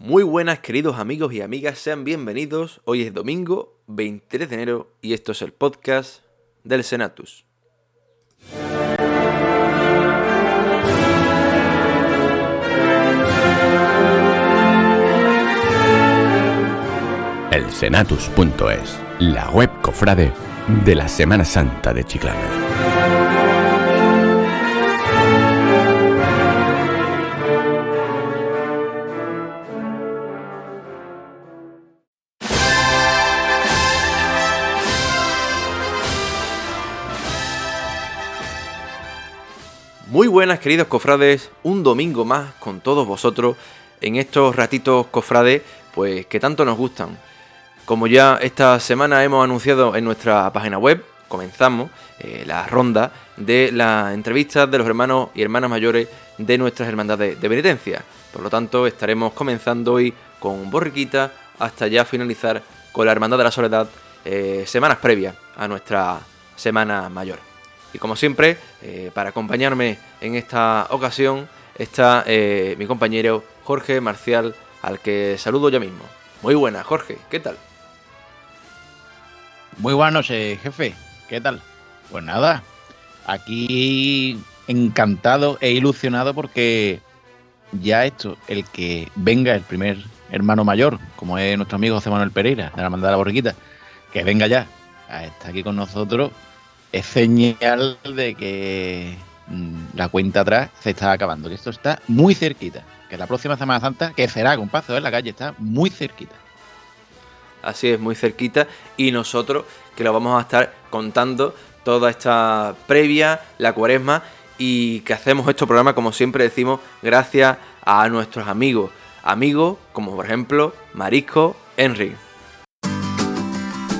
Muy buenas queridos amigos y amigas, sean bienvenidos. Hoy es domingo 23 de enero y esto es el podcast del Senatus. El Senatus.es, la web cofrade de la Semana Santa de Chiclana. Muy buenas queridos cofrades, un domingo más con todos vosotros en estos ratitos cofrades pues que tanto nos gustan. Como ya esta semana hemos anunciado en nuestra página web, comenzamos eh, la ronda de las entrevistas de los hermanos y hermanas mayores de nuestras hermandades de penitencia. Por lo tanto, estaremos comenzando hoy con Borriquita hasta ya finalizar con la Hermandad de la Soledad eh, semanas previas a nuestra Semana Mayor. Y como siempre, eh, para acompañarme en esta ocasión está eh, mi compañero Jorge Marcial, al que saludo ya mismo. Muy buenas, Jorge, ¿qué tal? Muy buenas noches, jefe. ¿Qué tal? Pues nada, aquí encantado e ilusionado porque ya esto, el que venga el primer hermano mayor, como es nuestro amigo José Manuel Pereira, de la Hermandad de la Borriquita, que venga ya, está aquí con nosotros, es señal de que mm, la cuenta atrás se está acabando, que esto está muy cerquita, que la próxima Semana Santa, que será con paso en la calle, está muy cerquita. Así es, muy cerquita. Y nosotros que lo vamos a estar contando toda esta previa, la cuaresma, y que hacemos este programa, como siempre decimos, gracias a nuestros amigos. Amigos como por ejemplo Marisco Henry.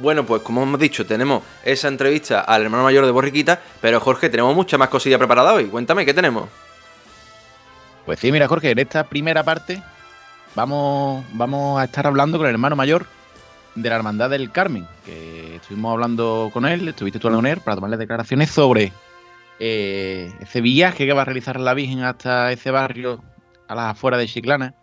Bueno, pues como hemos dicho, tenemos esa entrevista al hermano mayor de Borriquita, pero Jorge, tenemos mucha más cosilla preparada hoy. Cuéntame, ¿qué tenemos? Pues sí, mira, Jorge, en esta primera parte vamos, vamos a estar hablando con el hermano mayor de la Hermandad del Carmen, que estuvimos hablando con él, estuviste tú hablando con él para tomarle declaraciones sobre eh, ese viaje que va a realizar la Virgen hasta ese barrio a las afueras de Chiclana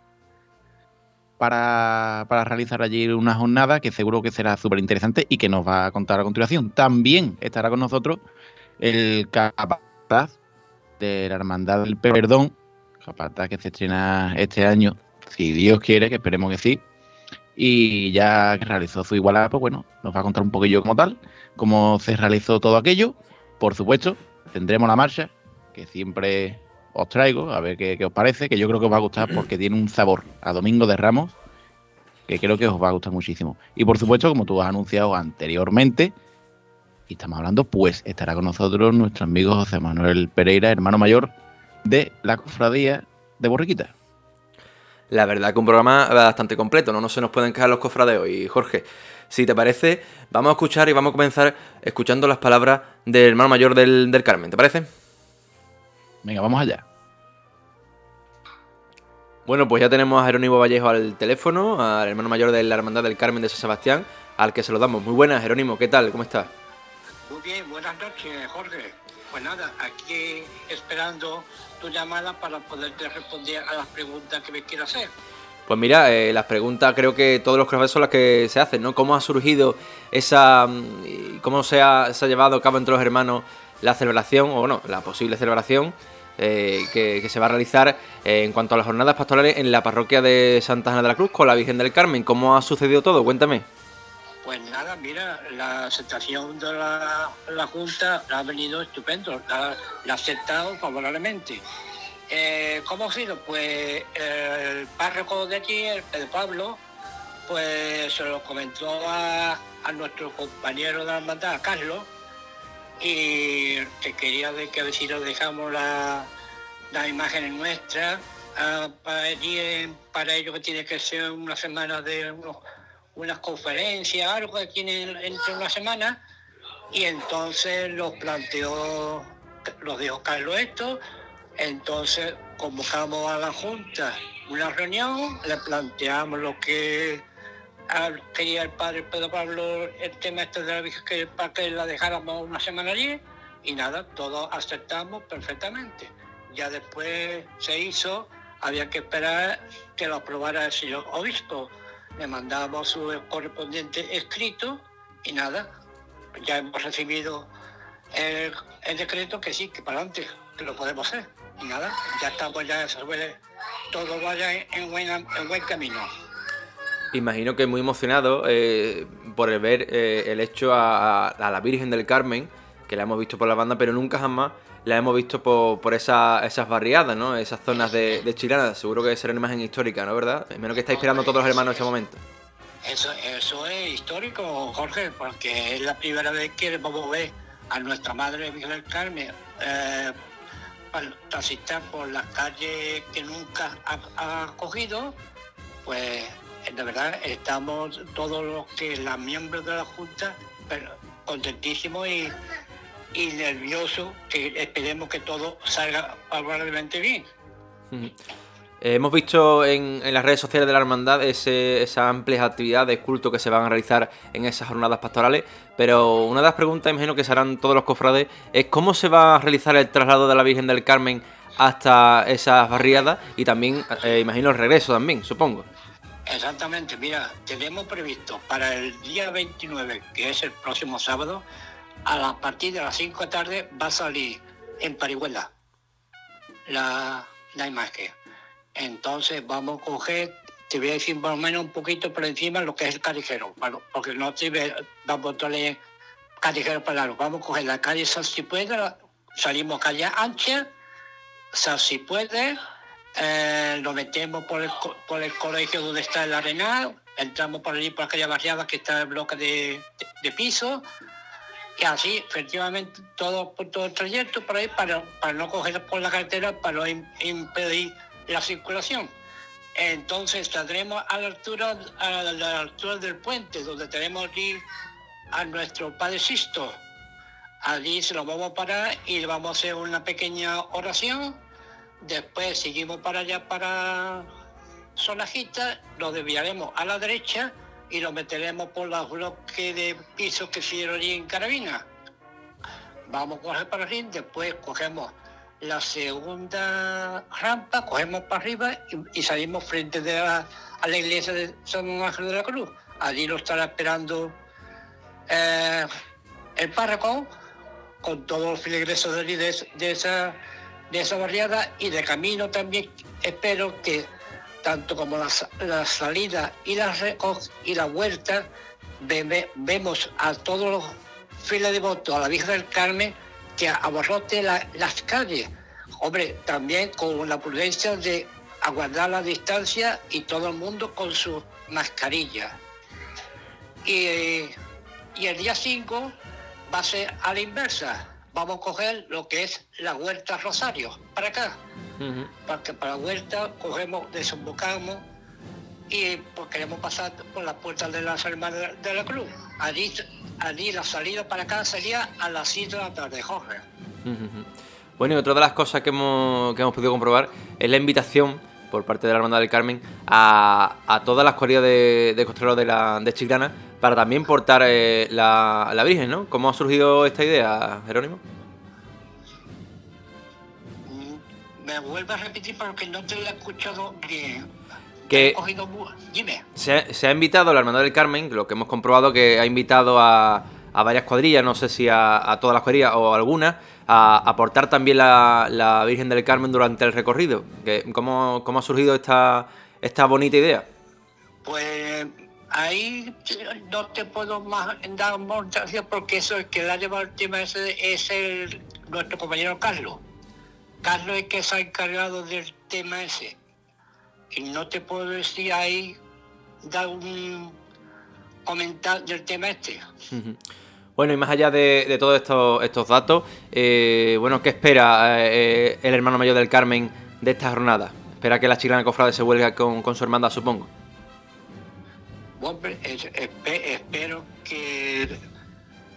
para, realizar allí una jornada que seguro que será súper interesante y que nos va a contar a continuación. También estará con nosotros el capataz de la Hermandad del Perdón, capataz que se estrena este año, si Dios quiere, que esperemos que sí. Y ya que realizó su igualada, pues bueno, nos va a contar un poquillo como tal, cómo se realizó todo aquello. Por supuesto, tendremos la marcha, que siempre os traigo, a ver qué, os parece, que yo creo que os va a gustar porque tiene un sabor a Domingo de Ramos que creo que os va a gustar muchísimo. Y por supuesto, como tú has anunciado anteriormente, y estamos hablando, pues estará con nosotros nuestro amigo José Manuel Pereira, hermano mayor de la cofradía de Borriquita. La verdad que un programa bastante completo, no, no se nos pueden quedar los cofradeos. Y Jorge, si te parece, vamos a escuchar y vamos a comenzar escuchando las palabras del hermano mayor del Carmen, ¿te parece? Venga, vamos allá. Bueno, pues ya tenemos a Jerónimo Vallejo al teléfono, al hermano mayor de la Hermandad del Carmen de San Sebastián, al que se lo damos. Muy buenas, Jerónimo, ¿qué tal? ¿Cómo estás? Muy bien, buenas noches, Jorge. Pues nada, aquí esperando tu llamada para poderte responder a las preguntas que me quieras hacer. Pues mira, eh, las preguntas creo que todos los cofrades son las que se hacen, ¿no? ¿Cómo ha surgido esa... cómo se ha, se ha llevado a cabo entre los hermanos la celebración, o bueno, la posible celebración eh, que, se va a realizar eh, en cuanto a las jornadas pastorales en la parroquia de Santa Ana de la Cruz con la Virgen del Carmen. ¿Cómo ha sucedido todo? Cuéntame. Pues nada, mira, la aceptación de la, Junta ha venido estupendo, la, ha aceptado favorablemente. Eh, ¿Cómo ha sido? Pues el párroco de aquí, el Pedro Pablo, pues se lo comentó a, a nuestro compañero de la hermandad, a Carlos, y que quería de que a ver si nos dejamos las la imágenes nuestras ah, para, para ello que tiene que ser una semana de unas conferencias, algo que tienen entre una semana, y entonces los planteó, los dijo Carlos esto, entonces convocamos a la Junta una reunión, le planteamos lo que quería el padre Pedro Pablo, el tema este de la Virgen, que, para que la dejáramos una semana allí, y nada, todos aceptamos perfectamente. Ya después se hizo, había que esperar que lo aprobara el señor obispo. Le mandamos su correspondiente escrito y nada, ya hemos recibido el, decreto que sí, que para adelante, que lo podemos hacer. Y nada, ya estamos, ya se todo vaya en, buen camino. Imagino que muy emocionado eh, por el ver eh, el hecho a, la Virgen del Carmen, que la hemos visto por la banda, pero nunca jamás la hemos visto por, esas barriadas, ¿no? Esas zonas de, de Seguro que será una imagen histórica, ¿no? ¿Verdad? Menos que está inspirando a todos los hermanos en este momento. Eso, es histórico, Jorge, porque es la primera vez que vamos a ver a nuestra Madre Virgen del Carmen eh, transitar por las calles que nunca ha, cogido, pues de verdad estamos todos los que los miembros de la Junta contentísimos y, y nerviosos, que esperemos que todo salga favorablemente bien. Eh, hemos visto en, las redes sociales de la hermandad ese, esas amplias actividades, culto que se van a realizar en esas jornadas pastorales, pero una de las preguntas, imagino que se harán todos los cofrades, es cómo se va a realizar el traslado de la Virgen del Carmen hasta esas barriadas y también, eh, imagino, el regreso también, supongo. Exactamente, mira, tenemos previsto para el día 29, que es el próximo sábado, a la partir de las 5 de la tarde va a salir en Parihuela la, la imagen. Entonces vamos a coger, te voy a decir más o menos un poquito por encima lo que es el callejero, porque no sirve, vamos a tener callejero para Vamos a coger la calle San salimos calle ancha, San Cipuede, eh, lo metemos por el, por el colegio donde está el arenal, entramos por allí por aquella barriada que está el bloque de, piso, y así, efectivamente, todo, todo el trayecto por ahí para, para no coger por la carretera, para no impedir la circulación. Entonces saldremos a la altura, a la, altura del puente, donde tenemos que ir a nuestro Padre Sisto. Allí se lo vamos a parar y le vamos a hacer una pequeña oración. Después seguimos para allá, para Sonajita, lo desviaremos a la derecha y lo meteremos por los bloques de pisos que hicieron allí en Carabina. Vamos a coger para arriba, después cogemos la segunda rampa, cogemos para arriba y, salimos frente a la iglesia de San Ángel de la Cruz. Allí lo estará esperando eh, el párroco con todos los filigresos de, de, esa, de esa barriada y de camino también espero que tanto como la, salida y la, y la vuelta vemos a todos los fieles devotos a la Virgen del Carmen que abarrote las calles. Hombre, también con la prudencia de aguardar la distancia y todo el mundo con su mascarilla. Y, el día 5 va a ser a la inversa. Vamos a coger lo que es la Huerta Rosario, para acá. Porque para la Huerta cogemos, desembocamos y pues, queremos pasar por la puerta de las Hermanas de la Cruz. Allí allí la salida para acá sería a las 7 de la tarde, Jorge. Bueno, y otra de las cosas que hemos, que hemos podido comprobar es la invitación por parte de la Hermandad del Carmen a, a todas las cuadrillas de, de de, la, de Chiclana para también portar eh, la, la, Virgen, ¿no? ¿Cómo ha surgido esta idea, Jerónimo? Mm, me vuelve a repetir porque no te lo he escuchado bien que se, ha invitado a la Hermandad del Carmen, lo que hemos comprobado que ha invitado a, varias cuadrillas, no sé si a, todas las cuadrillas o algunas, a aportar también la, Virgen del Carmen durante el recorrido. ¿Cómo, ha surgido esta, esta bonita idea? Pues ahí no te puedo más dar muchas porque eso es que la lleva el tema ese es el, nuestro compañero Carlos. Carlos es que se ha encargado del tema ese y no te puedo decir ahí, dar un comentario del tema este. Bueno, y más allá de, todos estos, estos datos, eh, bueno, ¿qué espera eh, el hermano mayor del Carmen de esta jornada? espera que la chilana cofrade se vuelva con, con su hermandad, supongo. Es- espero que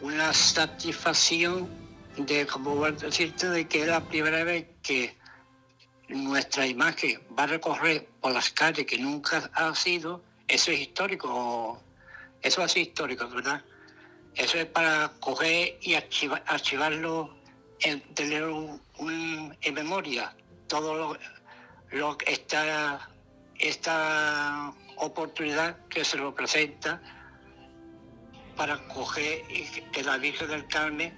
una satisfacción de, como decirte, de que es la primera vez que nuestra imagen va a recorrer por las calles que nunca ha sido, eso es histórico, eso ser histórico, ¿verdad? Eso es para coger y archiva- archivarlo, en, tener en memoria todo lo, que esta, esta oportunidad que se lo presenta para coger y que la Virgen del Carmen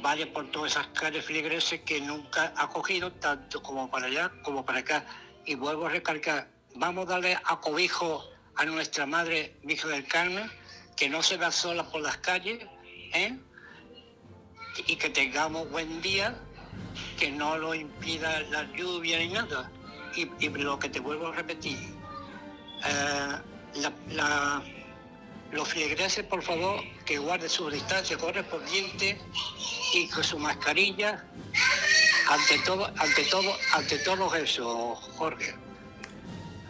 vaya por todas esas calles feligreses que nunca ha cogido, tanto como para allá como para acá. Y vuelvo a recalcar, vamos a darle acobijo a nuestra Madre Virgen del Carmen, que no se va sola por las calles, ¿eh? y que tengamos buen día, que no lo impida la lluvia ni nada. Y, lo que te vuelvo a repetir, la- la- los feligreses, por favor, que guarden su distancia correspondiente y con su mascarilla, ante todo, ante todo, ante todo eso, Jorge.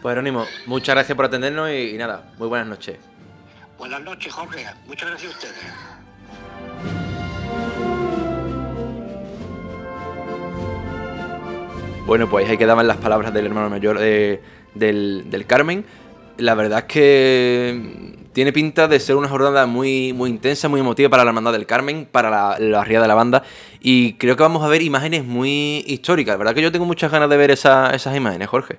Pues Jerónimo, muchas gracias por atendernos y, y nada, muy buenas noches. Buenas noches, Jorge. Muchas gracias a ustedes. Bueno, pues ahí quedaban las palabras del hermano mayor de- del, del Carmen. La verdad es que tiene pinta de ser una jornada muy, muy intensa, muy emotiva para la hermandad del Carmen, para la, la ría de la banda. Y creo que vamos a ver imágenes muy históricas. La verdad que yo tengo muchas ganas de ver esa- esas imágenes, Jorge.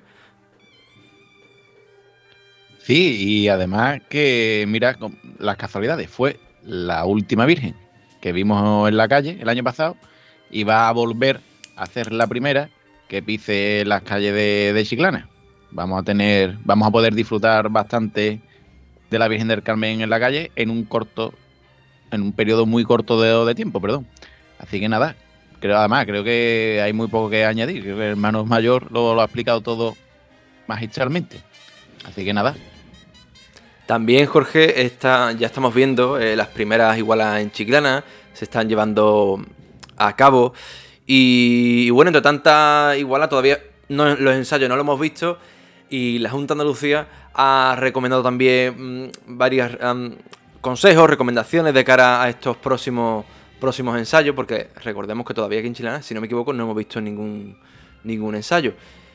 Sí, y además que, mira, las casualidades, fue la última Virgen que vimos en la calle el año pasado y va a volver a hacer la primera que pise las calles de, de Chiclana. Vamos a tener, vamos a poder disfrutar bastante de la Virgen del Carmen en la calle en un corto, en un periodo muy corto de, de tiempo, perdón. Así que nada, creo además, creo que hay muy poco que añadir. Creo que el hermano mayor lo, ha explicado todo magistralmente. Así que nada, También, Jorge, está, ya estamos viendo eh, las primeras igualas en Chiclana, se están llevando a cabo. Y, y bueno, entre tanta iguala, todavía no, los ensayos no lo hemos visto. Y la Junta de Andalucía ha recomendado también mm, varios consejos, recomendaciones de cara a estos próximos, próximos ensayos, porque recordemos que todavía aquí en Chiclana, si no me equivoco, no hemos visto ningún, ningún ensayo.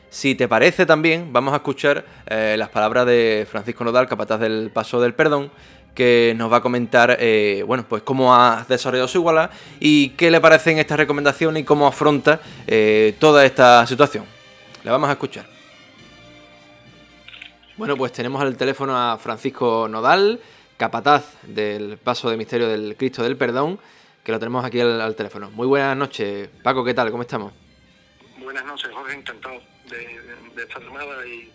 Si te parece también, vamos a escuchar eh, las palabras de Francisco Nodal, capataz del Paso del Perdón, que nos va a comentar, eh, bueno, pues cómo ha desarrollado su iguala y qué le parecen estas recomendaciones y cómo afronta eh, toda esta situación. La vamos a escuchar. Bueno, pues tenemos al teléfono a Francisco Nodal, capataz del Paso de Misterio del Cristo del Perdón, que lo tenemos aquí al, al teléfono. Muy buenas noches, Paco, ¿qué tal? ¿Cómo estamos? Buenas noches, Jorge, encantado de, de- esta llamada y,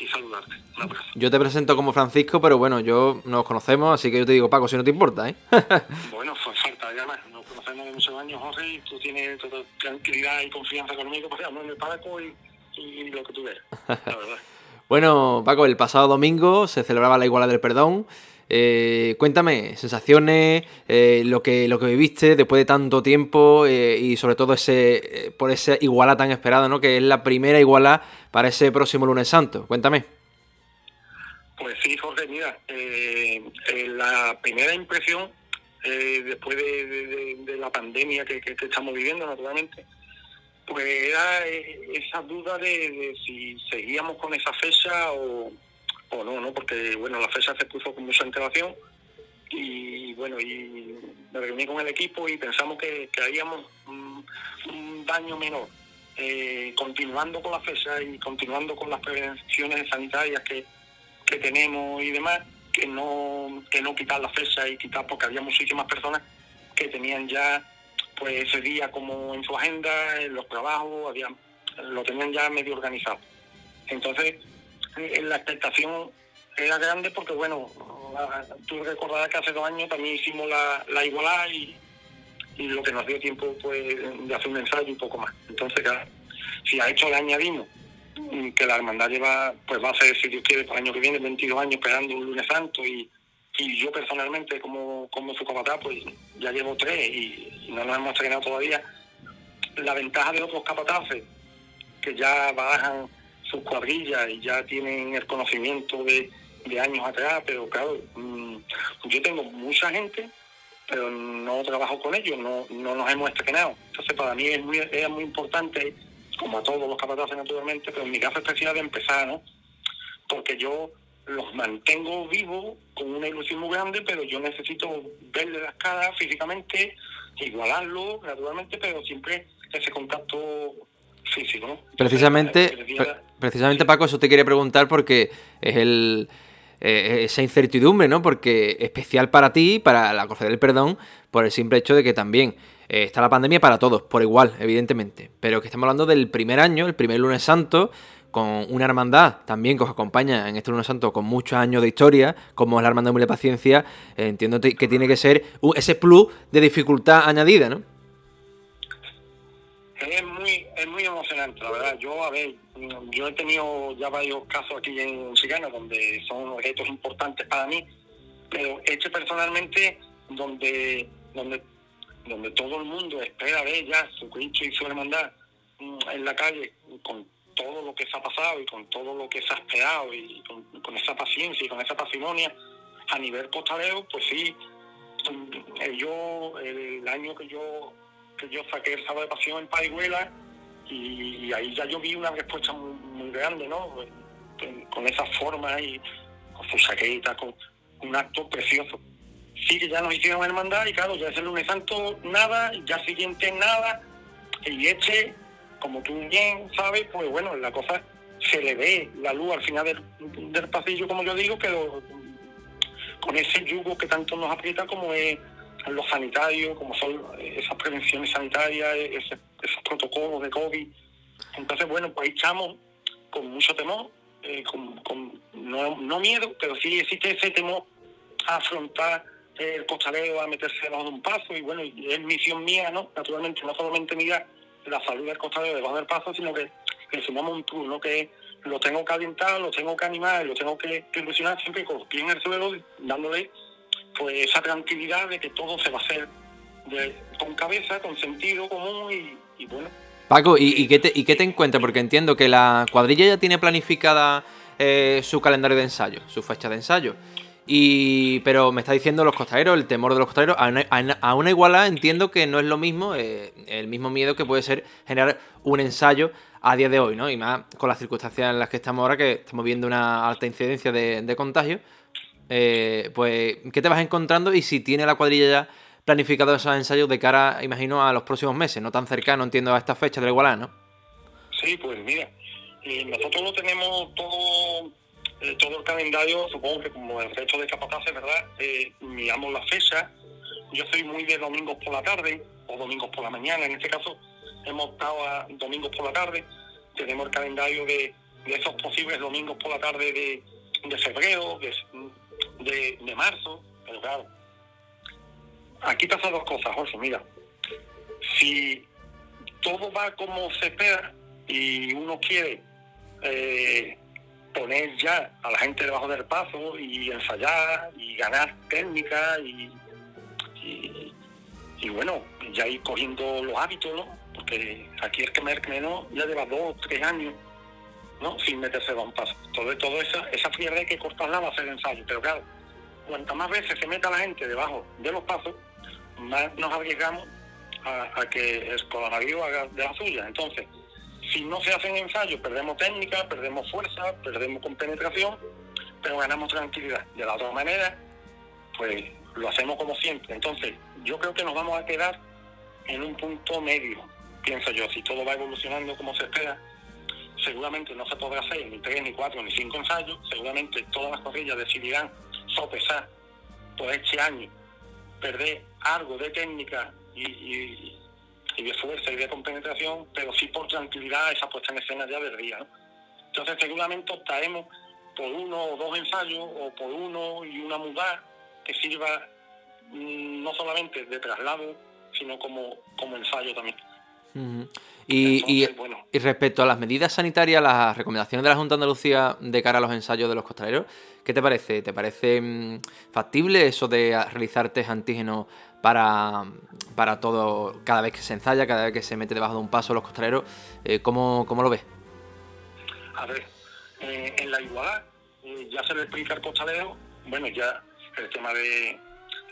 y saludarte. Un abrazo. Yo te presento como Francisco, pero bueno, yo nos conocemos, así que yo te digo Paco, si no te importa, ¿eh? Bueno, pues falta ya más. Nos conocemos de muchos años, Jorge, y tú tienes toda tranquilidad y confianza conmigo, pues en el Paco y, y lo que tú veas, la verdad. bueno, Paco, el pasado domingo se celebraba la Iguala del Perdón. Eh, cuéntame, sensaciones, eh, lo, que, lo que viviste después de tanto tiempo eh, y sobre todo ese eh, por esa iguala tan esperada, ¿no? Que es la primera iguala para ese próximo lunes santo. Cuéntame. Pues sí, Jorge, mira, eh, eh, la primera impresión, después de, la pandemia que- que estamos viviendo, naturalmente, pues era eh, esa duda de, si seguíamos con esa fecha o, o no, ¿no? Porque, bueno, la fecha se puso con mucha antelación y, bueno, y me reuní con el equipo y pensamos que, que haríamos un daño menor. eh, continuando con la fecha y continuando con las prevenciones sanitarias que, que tenemos y demás, que no, que no quitar la fecha y quitar, porque había muchísimas personas que tenían ya pues ese día como en su agenda, en los trabajos, había, lo tenían ya medio organizado. Entonces, eh, la expectación era grande porque, bueno, la- tú recordarás que hace dos años también hicimos la, la igualdad y, y lo que nos dio tiempo pues de hacer un ensayo y poco más. Entonces, claro, si a esto le añadimos que la hermandad lleva, pues va a ser, si Dios quiere, para el año que viene, 22 años esperando un lunes santo y, y yo personalmente como, como su capataz, pues ya llevo tres y, y no nos hemos estrenado todavía. La ventaja de otros capataces que ya bajan sus cuadrillas y ya tienen el conocimiento de, de años atrás, pero claro, mm, yo tengo mucha gente, pero no trabajo con ellos, no, no nos hemos estrenado. Entonces para mí es muy, es muy importante, como a todos los capataces naturalmente, pero en mi caso especial de empezar, ¿no? Porque yo los mantengo vivos con una ilusión muy grande, pero yo necesito verle las caras físicamente, igualarlo naturalmente, pero siempre ese contacto físico. ¿no? Precisamente, el precisamente Paco, eso te quería preguntar porque es el eh, esa incertidumbre, ¿no? Porque especial para ti, para la Cofradía del Perdón, por el simple hecho de que también eh, está la pandemia para todos, por igual, evidentemente. Pero que estamos hablando del primer año, el primer lunes santo, con una hermandad también que os acompaña en este lunes santo con muchos años de historia, como es la hermandad de Mule Paciencia, eh, entiendo que tiene que ser ese plus de dificultad añadida, ¿no? Es muy, es muy emocionante, la verdad. Yo, a ver, yo he tenido ya varios casos aquí en Chicana donde son retos importantes para mí, pero este personalmente, donde, donde, donde todo el mundo espera ver ya su Cristo y su hermandad mm, en la calle con todo lo que se ha pasado y con todo lo que se ha esperado y con, esa paciencia y con esa parsimonia a nivel costalero, pues sí, eh, yo, el año que yo que yo saqué el sábado de pasión en Parihuela y ahí ya yo vi una respuesta muy, grande, ¿no? Con, esa forma y con su saqueta, con un acto precioso. Sí que ya nos hicieron hermandad y claro, ya es el lunes santo nada, ya siguiente nada, y este, como tú bien sabes, pues bueno, la cosa se le ve la luz al final del, del pasillo, como yo digo, pero con ese yugo que tanto nos aprieta como es los sanitarios, como son esas prevenciones sanitarias, esos protocolos de COVID. Entonces, bueno, pues ahí estamos con mucho temor, eh, con, con- no, no miedo, pero sí existe ese temor a afrontar el costalero, a meterse debajo de un paso, y bueno, es misión mía, ¿no? Naturalmente, no solamente mirar la salud del costalero debajo del paso, sino que le sumamos un ¿no? Que lo tengo que alentar, lo tengo que animar, lo tengo que, que ilusionar siempre con los pies en el suelo, dándole pues esa tranquilidad de que todo se va a hacer de- con cabeza, con sentido común y, y bueno, Paco, ¿y, y qué te, ¿y qué te encuentras? Porque entiendo que la cuadrilla ya tiene planificada eh, su calendario de ensayo, su fecha de ensayo. Y, pero me está diciendo los costaleros, el temor de los costaleros. A una, a una- a una igualada entiendo que no es lo mismo, eh, el mismo miedo que puede ser generar un ensayo a día de hoy, ¿no? Y más con las circunstancias en las que estamos ahora, que estamos viendo una alta incidencia de, contagio. Eh, pues, ¿qué te vas encontrando? Y si tiene la cuadrilla ya planificado esos ensayos de cara, imagino, a los próximos meses, no tan cercano, entiendo, a esta fecha de la ¿no? Sí, pues mira, eh, nosotros lo tenemos todo, eh, todo el calendario, supongo que como el resto de capataces, ¿verdad? Eh, miramos la fecha. Yo soy muy de domingos por la tarde o domingos por la mañana. En este caso hemos optado a domingos por la tarde. Tenemos el calendario de, de esos posibles domingos por la tarde de, febrero, de, de, de marzo. Pero claro, aquí pasan dos cosas, Jorge. Mira, si todo va como se espera y uno quiere eh, poner ya a la gente debajo del paso y ensayar y ganar técnica y, y, bueno, ya ir cogiendo los hábitos. Porque aquí el que menos ya lleva dos, tres años, ¿no? Sin meterse a un paso. Todo, todo esa, esa fiebre hay que cortarla va a hacer ensayo. Pero claro, cuantas más veces se meta la gente debajo de los pasos, más nos arriesgamos a, a que el coronavirus haga de la suya. Entonces, si no se hacen ensayos, perdemos técnica, perdemos fuerza, perdemos compenetración, pero ganamos tranquilidad. De la otra manera, pues lo hacemos como siempre. Entonces, yo creo que nos vamos a quedar en un punto medio, pienso yo. Si todo va evolucionando como se espera, seguramente no se podrá hacer ni tres, ni cuatro, ni cinco ensayos. Seguramente todas las corrillas decidirán sopesar por este año, perder algo de técnica y, y, y de fuerza y de compenetración, pero sí por tranquilidad esa puesta en escena ya del día. ¿no? Entonces seguramente optaremos por uno o dos ensayos o por uno y una mudar que sirva mm, no solamente de traslado, sino como, como ensayo también. Y, y- Entonces, bueno. y respecto a las medidas sanitarias, las recomendaciones de la Junta de Andalucía de cara a los ensayos de los costaleros, ¿qué te parece? ¿Te parece mm, factible eso de realizar test antígenos para, para todo, cada vez que se ensaya, cada vez que se mete debajo de un paso los costaleros? Eh, ¿cómo, cómo lo ves? A ver, eh, en la igualdad eh, ya se le explica al costalero, bueno, ya el tema de,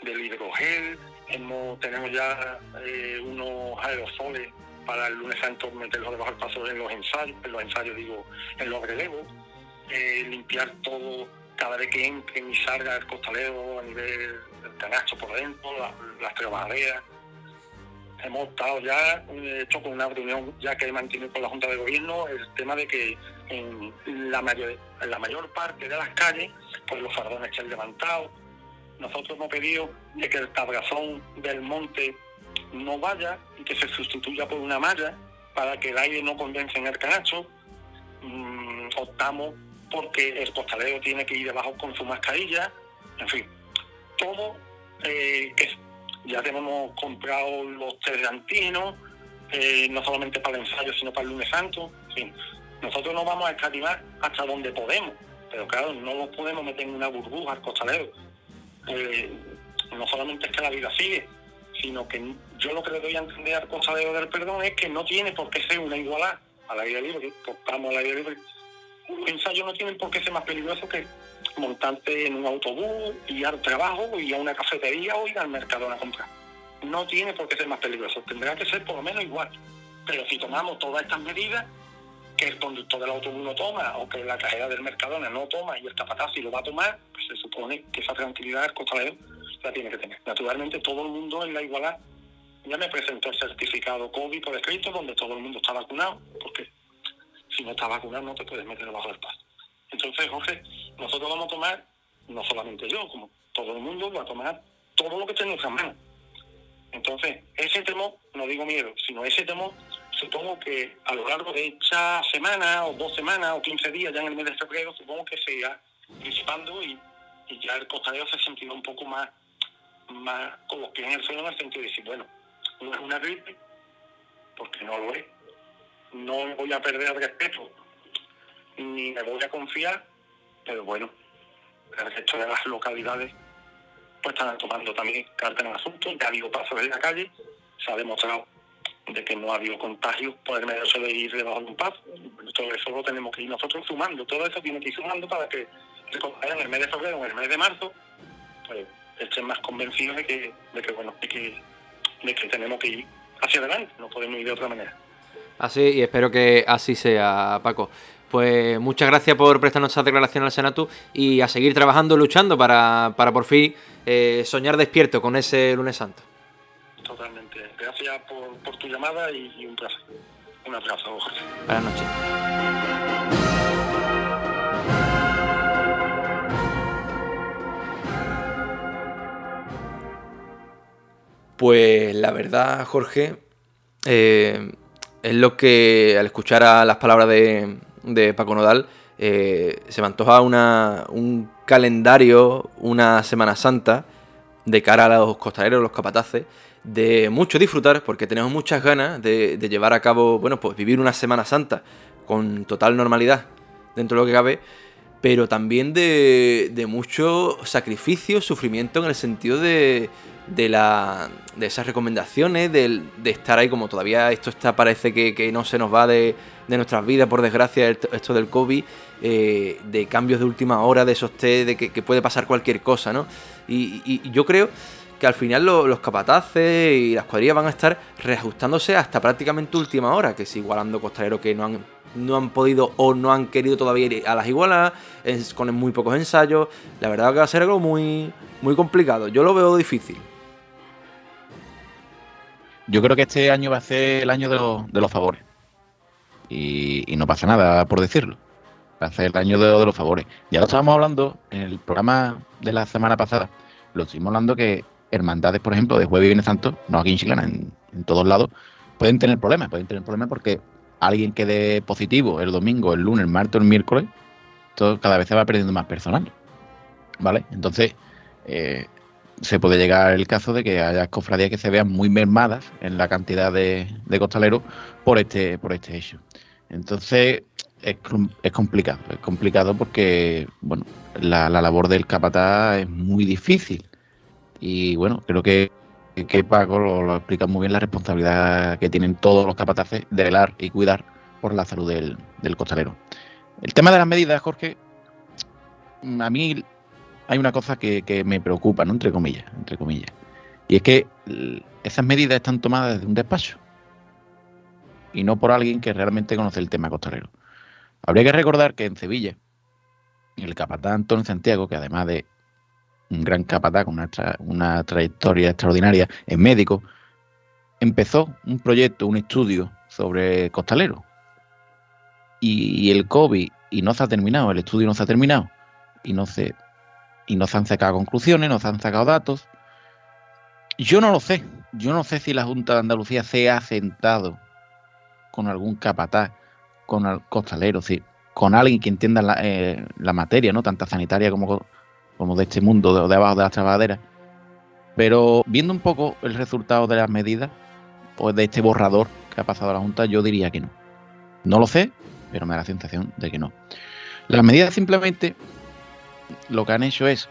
del hidrogel, hemos, tenemos ya eh, unos aerosoles para el lunes santo meterlos debajo del paso en los ensayos, en los ensayos digo, en los relevos, limpiar todo cada vez que entre y salga el costalero a nivel del canasto por dentro, las trebajaderas hemos estado ya eh, hecho con una reunión ya que he mantenido con la Junta de Gobierno el tema de que en la mayor, la mayor parte de las calles pues los fardones estén levantados. Nosotros hemos pedido de que el tabrazón del monte no vaya y que se sustituya por una malla para que el aire no condense en el canacho. Mm, optamos porque el costalero tiene que ir debajo con su mascarilla, en fin, todo eh, ya tenemos comprado los antígenos, eh, no solamente para el ensayo, sino para el lunes santo. nosotros no vamos a escatimar hasta donde podemos, pero claro, no podemos meter en una burbuja al costalero. Eh, no solamente es que la vida sigue, sino que yo lo que le doy a entender al costalero del perdón es que no tiene por qué ser una igualdad a la vida libre, estamos a la vida libre. Los ensayos no tienen por qué ser más peligrosos que montarte en un autobús, ir al trabajo, ir a una cafetería o ir al mercado a comprar. No tiene por qué ser más peligroso, tendrá que ser por lo menos igual. Pero si tomamos todas estas medidas, que el conductor del autobús no toma o que la cajera del Mercadona no toma y el capataz si lo va a tomar, pues se supone que esa tranquilidad el costalero la tiene que tener. Naturalmente todo el mundo en la igualdad ya me presentó el certificado COVID por escrito donde todo el mundo está vacunado, porque si no está vacunado no te puedes meter bajo el paso. Entonces, Jorge, nosotros vamos a tomar, no solamente yo, como todo el mundo, va a tomar todo lo que tenemos en mano. Entonces, ese temor, no digo miedo, sino ese temor, supongo que a lo largo de esta semana, o dos semanas, o 15 días, ya en el mes de febrero, supongo que se irá disipando y, ya el costalero se sentirá un poco más, más los pies en el suelo en el sentido de decir, bueno, no es una gripe, porque no lo es. No voy a perder respeto ni me voy a confiar, pero bueno, el resto de las localidades pues están tomando también carta en el asunto, ya ha habido pasos en la calle, se ha demostrado de que no ha habido contagios por el medio de ir debajo de un paso, todo eso lo tenemos que ir nosotros sumando, todo eso tiene que ir sumando para que en el mes de febrero en el mes de marzo, pues estén más convencidos de que, de que bueno, de que, de que tenemos que ir hacia adelante, no podemos ir de otra manera. Así, y espero que así sea, Paco. Pues muchas gracias por prestarnos esa declaración al Senatu y a seguir trabajando, luchando para, por fin eh, soñar despierto con ese lunes santo. Totalmente. Gracias por, tu llamada y, un placer. Un abrazo, Jorge. Buenas noches. Pues la verdad, Jorge, eh, es lo que al escuchar a las palabras de, de Paco Nodal, eh, se me antoja una, un calendario, una Semana Santa, de cara a los costaleros, los capataces, de mucho disfrutar, porque tenemos muchas ganas de, llevar a cabo, bueno, pues vivir una Semana Santa con total normalidad, dentro de lo que cabe, pero también de, de mucho sacrificio, sufrimiento en el sentido de, de, la, de esas recomendaciones, de, de, estar ahí como todavía esto está, parece que, que no se nos va de, de, nuestras vidas, por desgracia, esto del COVID, eh, de cambios de última hora, de esos test, de que, puede pasar cualquier cosa, ¿no? Y, yo creo que al final los capataces y las cuadrillas van a estar reajustándose hasta prácticamente última hora, que es igualando costaleros que no han, no han podido o no han querido todavía ir a las igualas, con muy pocos ensayos. La verdad que va a ser algo muy, muy complicado. Yo lo veo difícil. Yo creo que este año va a ser el año de, los, favores. Y, no pasa nada por decirlo. Va a ser el año de, los favores. Ya lo estábamos hablando en el programa de la semana pasada. Lo estuvimos hablando que hermandades, por ejemplo, de Jueves y Viernes Santo, no aquí en Chilena, en, todos lados, pueden tener problemas. Pueden tener problemas porque alguien quede positivo el domingo, el lunes, el martes, el miércoles, todo cada vez se va perdiendo más personal. ¿Vale? Entonces, eh, se puede llegar el caso de que haya cofradías que se vean muy mermadas en la cantidad de, costaleros por este, por este hecho. Entonces es, es, complicado, es complicado porque bueno, la, labor del capataz es muy difícil. Y bueno, creo que, que Paco lo, explica muy bien la responsabilidad que tienen todos los capataces de velar y cuidar por la salud del, costalero. El tema de las medidas, Jorge, a mí hay una cosa que, me preocupa, ¿no? Entre comillas, entre comillas. Y es que esas medidas están tomadas desde un despacho y no por alguien que realmente conoce el tema costalero. Habría que recordar que en Sevilla, el capatán Antonio Santiago, que además de un gran capataz con una, trayectoria extraordinaria, es médico, empezó un proyecto, un estudio sobre costalero. Y, el COVID, y no se ha terminado, el estudio no se ha terminado, y no se, y no se han sacado conclusiones, no se han sacado datos. Yo no lo sé, yo no sé si la Junta de Andalucía se ha sentado con algún capataz, con el costalero, sí, con alguien que entienda la, eh, materia, ¿no? Tanta sanitaria como, como de este mundo, de, abajo de las trabajaderas. Pero viendo un poco el resultado de las medidas, pues de este borrador que ha pasado a la Junta, yo diría que no. No lo sé, pero me da la sensación de que no. Las medidas simplemente lo que han hecho es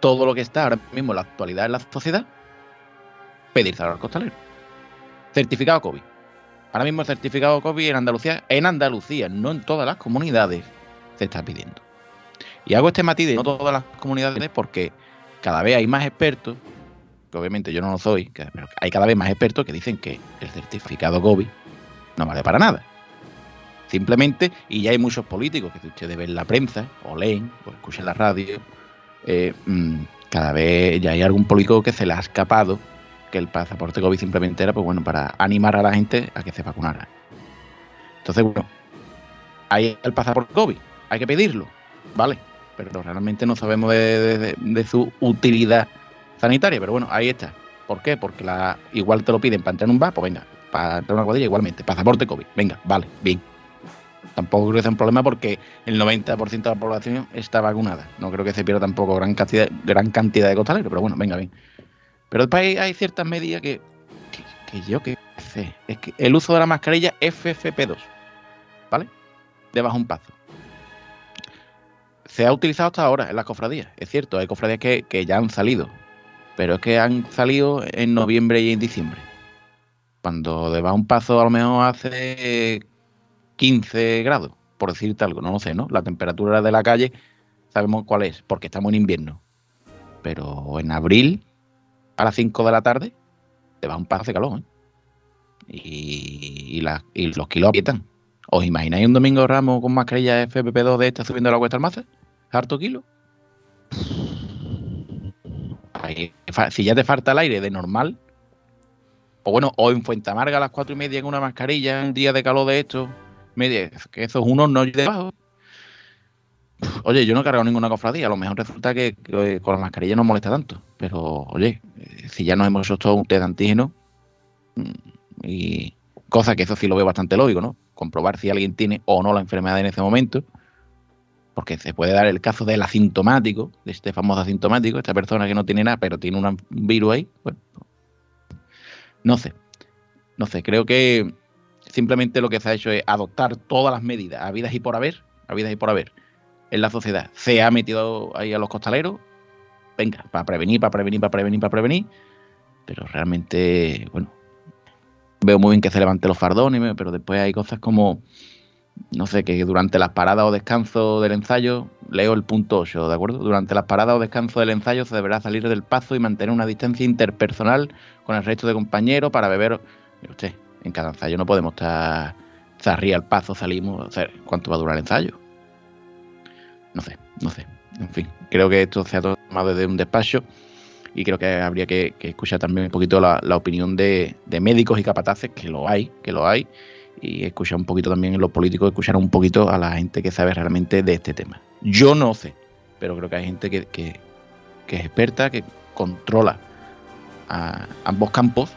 todo lo que está ahora mismo en la actualidad en la sociedad, pedir al costalero. Certificado COVID. Ahora mismo el certificado COVID en Andalucía, en Andalucía, no en todas las comunidades, se está pidiendo. Y hago este matiz de no todas las comunidades porque cada vez hay más expertos, que obviamente yo no lo soy, pero hay cada vez más expertos que dicen que el certificado COVID no vale para nada. Simplemente, y ya hay muchos políticos que si ustedes ven la prensa, o leen, o escuchan la radio, eh, mm, cada vez ya hay algún político que se le ha escapado que el pasaporte COVID simplemente era pues bueno para animar a la gente a que se vacunara. Entonces, bueno, hay el pasaporte COVID, hay que pedirlo, ¿vale? Pero realmente no sabemos de, su utilidad sanitaria, pero bueno, ahí está. ¿Por qué? Porque la, igual te lo piden para entrar en un bar, pues venga, para entrar en una cuadrilla igualmente, pasaporte COVID, venga, vale, bien. Tampoco creo que sea un problema porque el 90% de la población está vacunada. No creo que se pierda tampoco gran cantidad, gran cantidad de costaleros, pero bueno, venga, bien. Pero después hay, ciertas medidas que, que, yo que sé. Es que el uso de la mascarilla FFP2, ¿vale? Debajo un paso. Se ha utilizado hasta ahora en las cofradías, es cierto, hay cofradías que, que ya han salido, pero es que han salido en noviembre y en diciembre. Cuando debajo un paso a lo mejor hace 15 grados, por decirte algo, no lo sé, ¿no? La temperatura de la calle sabemos cuál es, porque estamos en invierno. Pero en abril a las 5 de la tarde, te va un paso de calor. ¿eh? Y, los kilos aprietan. ¿Os imagináis un domingo ramo con mascarilla FPP2 de esta subiendo la cuesta almaza? ¿Harto kilo? si ya te falta el aire de normal, o bueno, o en Fuente Amarga a las cuatro y media con una mascarilla, un día de calor de esto, media, que eso es un horno debajo. Oye, yo no he cargado ninguna cofradía, a lo mejor resulta que, con la mascarilla no molesta tanto. Pero, oye, eh, si ya nos hemos hecho un test antígeno, mm, y cosa que eso sí lo veo bastante lógico, ¿no? Comprobar si alguien tiene o no la enfermedad en ese momento, porque se puede dar el caso del asintomático, de este famoso asintomático, esta persona que no tiene nada, pero tiene un virus ahí. Bueno, no sé, no sé, creo que simplemente lo que se ha hecho es adoptar todas las medidas habidas y por haber, habidas y por haber en la sociedad. Se ha metido ahí a los costaleros, venga, para prevenir, para prevenir, para prevenir, para prevenir. Pero realmente, bueno, veo muy bien que se levante los fardones, pero después hay cosas como, no sé, que durante las paradas o descanso del ensayo, leo el punto 8, ¿de acuerdo? Durante las paradas o descanso del ensayo se deberá salir del paso y mantener una distancia interpersonal con el resto de compañeros para beber. Usted, en cada ensayo no podemos estar, zarría al paso, salimos, o sea, ¿cuánto va a durar el ensayo? no sé, no sé. En fin, creo que esto se ha tomado desde un despacho y creo que habría que, escuchar también un poquito la, opinión de, médicos y capataces, que lo hay, que lo hay, y escuchar un poquito también los políticos, escuchar un poquito a la gente que sabe realmente de este tema. Yo no sé, pero creo que hay gente que, es experta, que controla a ambos campos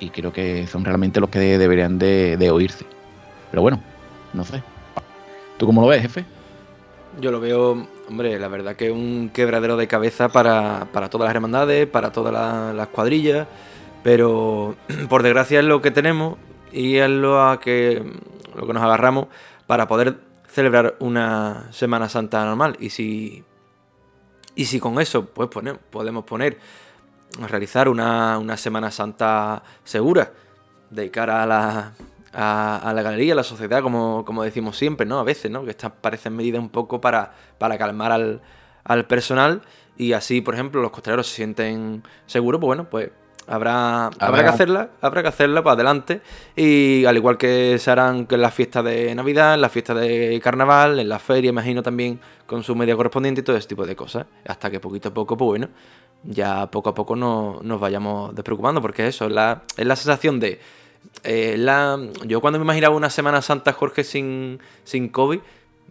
y creo que son realmente los que deberían de, de oírse. Pero bueno, no sé. ¿Tú cómo lo ves, jefe? Yo lo veo, hombre, la verdad que es un quebradero de cabeza para, todas las hermandades, para todas las, cuadrillas, pero por desgracia es lo que tenemos y es lo, a que, lo que nos agarramos para poder celebrar una Semana Santa normal. Y si, y si con eso pues podemos poner, realizar una, una Semana Santa segura de cara a la, a, la galería, a la sociedad, como, como, decimos siempre, ¿no? A veces, ¿no? Que estas parecen medidas un poco para, para calmar al, al personal y así, por ejemplo, los costaleros se sienten seguros, pues bueno, pues habrá, habrá que hacerla, habrá que hacerla para adelante. Y al igual que se harán en las fiestas de Navidad, en las fiestas de carnaval, en la feria, imagino también con su media correspondiente y todo ese tipo de cosas. Hasta que poquito a poco, pues bueno, ya poco a poco no, nos vayamos despreocupando, porque eso es la, es la sensación de. Eh, la, yo cuando me imaginaba una Semana Santa, Jorge, sin, sin COVID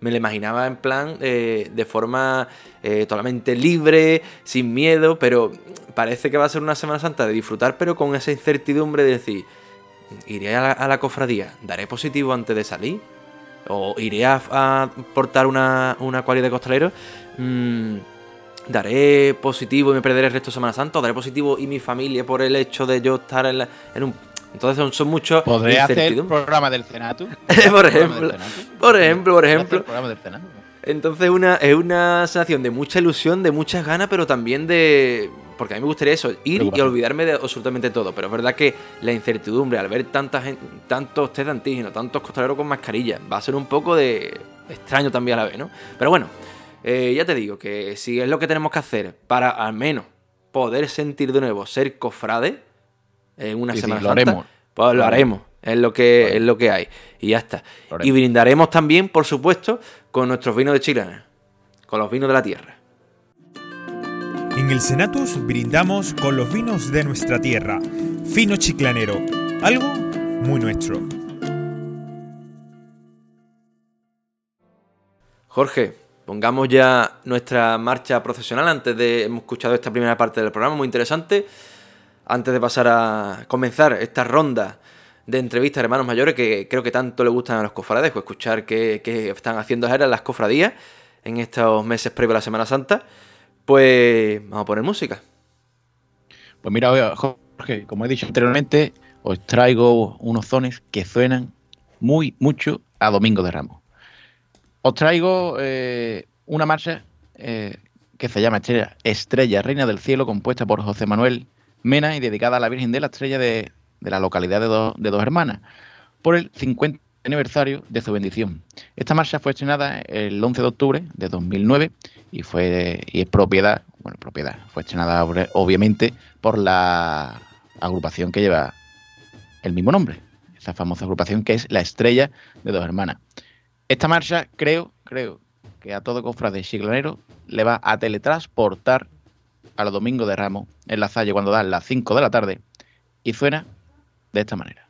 me lo imaginaba en plan eh, de forma eh, totalmente libre, sin miedo, pero parece que va a ser una Semana Santa de disfrutar, pero con esa incertidumbre de decir, iré a la, cofradía, daré positivo antes de salir, o iré a, portar una, una cualidad de costalero, mm, daré positivo y me perderé el resto de Semana Santa, o daré positivo y mi familia por el hecho de yo estar en, en un entonces son, muchos. ¿Podría hacer el programa del Senatu? por ejemplo. Por ejemplo, por ejemplo. Entonces una, es una sensación de mucha ilusión, de muchas ganas, pero también de. Porque a mí me gustaría eso, ir y olvidarme de absolutamente todo. Pero es verdad que la incertidumbre, al ver tanta gente, tantos test de antígeno, tantos costaleros con mascarilla, va a ser un poco de extraño también a la vez, ¿no? Pero bueno, eh, ya te digo que si es lo que tenemos que hacer para al menos poder sentir de nuevo ser cofrade, en una semana lo haremos. Pues lo haremos. Es lo que, es lo que hay. Y ya está. Y brindaremos también, por supuesto, con nuestros vinos de Chilana. Con los vinos de la tierra. En el Senatus brindamos con los vinos de nuestra tierra. Fino chiclanero. Algo muy nuestro. Jorge, pongamos ya nuestra marcha procesional antes de hemos escuchado esta primera parte del programa muy interesante antes de pasar a comenzar esta ronda de entrevistas a hermanos mayores que creo que tanto le gustan a los cofrades, o escuchar qué, están haciendo ahora las cofradías en estos meses previos a la Semana Santa, pues vamos a poner música. Pues mira, Jorge, como he dicho anteriormente, os traigo unos zones que suenan muy, mucho a Domingo de Ramos. Os traigo eh, una marcha eh, que se llama Estrella, Reina del Cielo, compuesta por José Manuel Mena y dedicada a la Virgen de la Estrella de, la localidad de, de, Dos Hermanas, por el 50 aniversario de su bendición. Esta marcha fue estrenada el 11 de octubre de 2009 y fue y es propiedad, bueno, propiedad, fue estrenada obviamente por la agrupación que lleva el mismo nombre, esa famosa agrupación que es la Estrella de Dos Hermanas. Esta marcha creo, creo que a todo cofrade chiclanero le va a teletransportar a los domingos de Ramos en la Salle cuando dan las 5 de la tarde y suena de esta manera.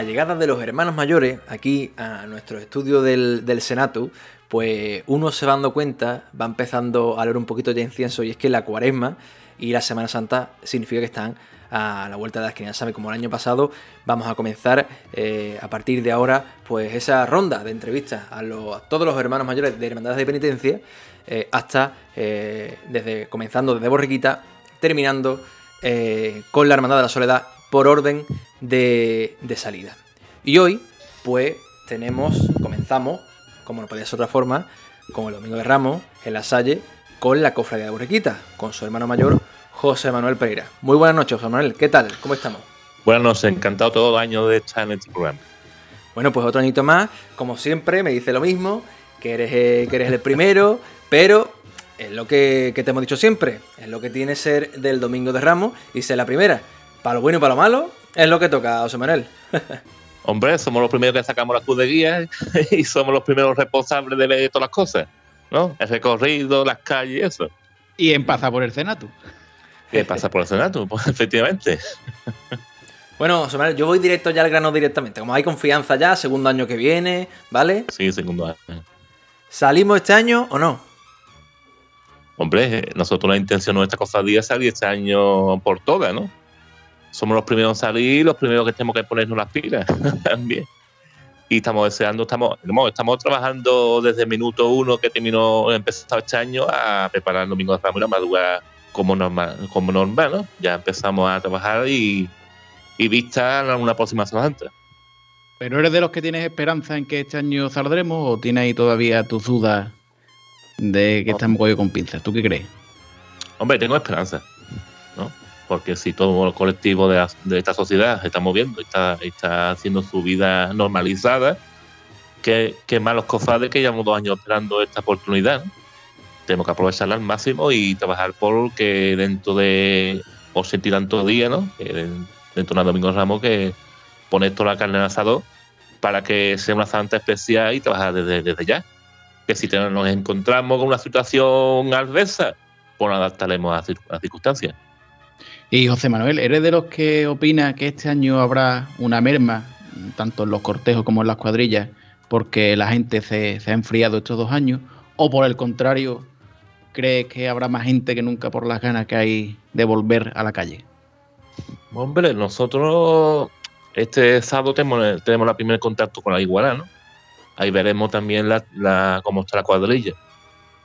La llegada de los hermanos mayores aquí a nuestro estudio del, Senato, pues uno se va dando cuenta, va empezando a leer un poquito de incienso y es que la cuaresma y la Semana Santa significa que están a la vuelta de la esquina. Sabe, como el año pasado, vamos a comenzar eh, a partir de ahora, pues esa ronda de entrevistas a, todos los hermanos mayores de Hermandades de Penitencia, eh, hasta eh, desde comenzando desde Borriquita, terminando con la Hermandad de la Soledad por orden de, de salida. Y hoy, pues tenemos, comenzamos, como no podía ser otra forma, con el Domingo de Ramos, en la Salle, con la Cofradía de Borriquita, con su hermano mayor, José Manuel Pereira. Muy buenas noches, José Manuel. ¿Qué tal? ¿Cómo estamos? Buenas noches, encantado todo el año de estar en este programa. Bueno, pues otro añito más, como siempre, me dice lo mismo, que eres, eh, que eres el primero, pero es lo que, te hemos dicho siempre, es lo que tiene ser del Domingo de Ramos y ser la primera. Para lo bueno y para lo malo, es lo que toca, José Manuel. Hombre, somos los primeros que sacamos la cruz de guía y somos los primeros responsables de todas las cosas, ¿no? El recorrido, las calles y eso. Y en pasa por el Senato. ¿Qué pasa por el Senato? Pues efectivamente. Bueno, yo voy directo ya al grano directamente. Como hay confianza ya, segundo año que viene, ¿vale? Sí, segundo año. ¿Salimos este año o no? Hombre, nosotros la intención de esta cofradía es salir este año por todas, ¿no? Somos los primeros en salir, los primeros que tenemos que ponernos las pilas también. Y estamos deseando, estamos, estamos trabajando desde el minuto uno que terminó, empezó este año a preparar el domingo de Ramos y la madrugada como normal, como normal, ¿no? Ya empezamos a trabajar y, y vista una próxima Semana ¿Pero eres de los que tienes esperanza en que este año saldremos o tienes ahí todavía tus dudas de que estamos con pinzas? ¿Tú qué crees? Hombre, tengo esperanza, ¿no? Porque si todo el colectivo de, esta sociedad se está moviendo, está, haciendo su vida normalizada, que, que más los cofrades que llevamos dos años esperando esta oportunidad, tenemos que aprovecharla al máximo y trabajar por que dentro de por sentir tantos días, ¿no? dentro de Domingo Ramos que poner toda la carne en asado para que sea una santa especial y trabajar desde, ya. Que si nos encontramos con una situación adversa, pues nos adaptaremos a las circunstancias. Y José Manuel, ¿eres de los que opina que este año habrá una merma, tanto en los cortejos como en las cuadrillas, porque la gente se, se ha enfriado estos dos años? ¿O por el contrario, crees que habrá más gente que nunca por las ganas que hay de volver a la calle? Hombre, nosotros este sábado tenemos, tenemos el primer contacto con la iguana, ¿no? Ahí veremos también la, cómo está la cuadrilla.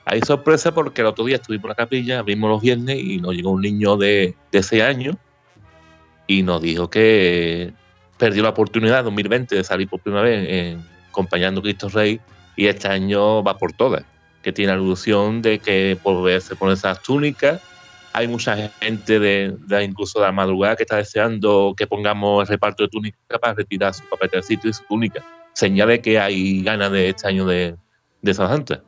Hay sorpresa porque el otro día estuvimos en la capilla, vimos los viernes y nos llegó un niño de, ese año y nos dijo que perdió la oportunidad en 2020 de salir por primera vez acompañando a Cristo Rey y este año va por todas que tiene alusión de que por se pone esas túnicas. Hay mucha gente de, incluso de la madrugada que está deseando que pongamos el reparto de túnicas para retirar su papelcito y su túnica. Señale que hay ganas de este año de, de Santa.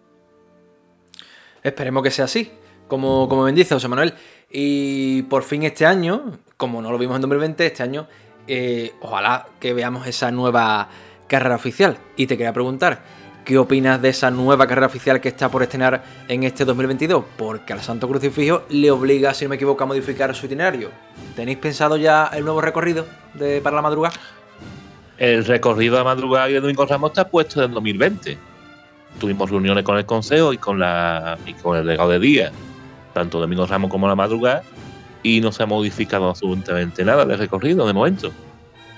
Esperemos que sea así, como, como bien dice José Manuel. Y por fin este año, como no lo vimos en 2020, este año, eh, ojalá que veamos esa nueva carrera oficial. Y te quería preguntar, ¿Qué opinas de esa nueva carrera oficial que está por estrenar en este 2022? Porque al Santo Crucifijo le obliga, si no me equivoco, a modificar su itinerario. ¿Tenéis pensado ya el nuevo recorrido de, para la madrugada? El recorrido de madrugada y de Domingo Ramos está puesto en 2020. Tuvimos reuniones con el Consejo y con, la, y con el legado de día, tanto Domingo Ramos como la madrugada, y no se ha modificado absolutamente nada del recorrido de momento.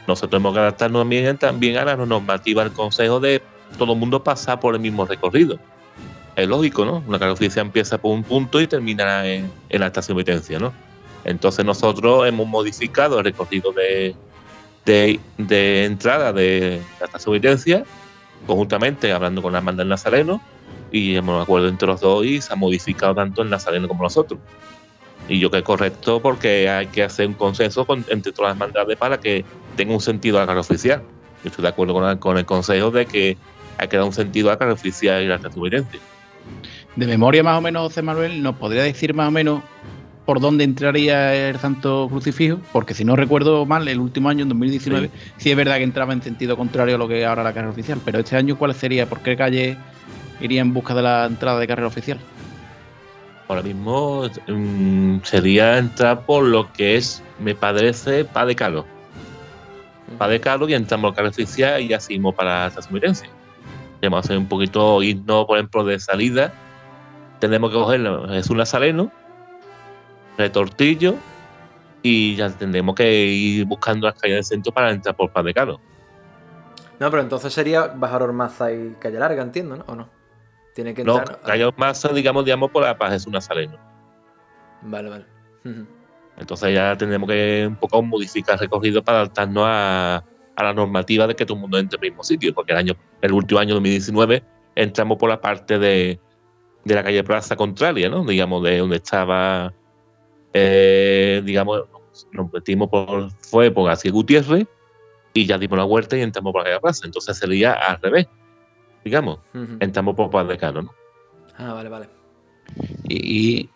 Nosotros hemos que adaptarnos también, a la normativa del Consejo de todo el mundo pasa por el mismo recorrido. Es lógico, ¿no? Una carrocería empieza por un punto y termina en, la estación de penitencia, ¿no? Entonces nosotros hemos modificado el recorrido de, de, entrada de la estación de penitencia, conjuntamente hablando con la hermandad del Nazareno, y hemos acuerdo entre los dos y se ha modificado tanto el Nazareno como nosotros. Y yo creo que es correcto porque hay que hacer un consenso entre todas las hermandades para que tenga un sentido la carga oficial. Yo estoy de acuerdo con con el consejo de que hay que dar un sentido a la oficial y la transubverencia. De memoria, más o menos, José Manuel, ¿nos podría decir más o menos por dónde entraría el Santo Crucifijo? Porque si no recuerdo mal, el último año, en 2019, sí, es verdad que entraba en sentido contrario a lo que ahora la carrera oficial, pero este año, ¿cuál sería? ¿Por qué calle iría en busca de la entrada de carrera oficial? Ahora mismo mm, sería entrar por lo que es, me parece, Pa de Calo. para Decalo y entramos al carril oficial y ya seguimos para la transmitencia. Vamos a hacer un poquito himno, por ejemplo, de salida. Tenemos que coger Jesús Nazareno, retortillo y ya tendremos que ir buscando las calles del centro para entrar por Paz de. No, pero entonces sería bajar Ormaza y Calle Larga, entiendo, ¿no? ¿O no? Tiene que No, entrar. calle Ormaza, digamos, digamos, por la Paz Jesús Nazareno. Vale, vale. Entonces ya tendremos que un poco modificar el recorrido para adaptarnos a, a la normativa de que todo el mundo entre el mismo sitio, porque el año, el último año 2019 entramos por la parte de, de la calle Plaza Contraria, ¿no? Digamos, de donde estaba, eh, digamos, nos metimos por, fue por García Gutiérrez y ya dimos la vuelta y entramos por la calle Plaza. Entonces sería al revés, digamos, Ujú. entramos por Paz de Cano, ¿no? Ah, vale, vale. Y, y,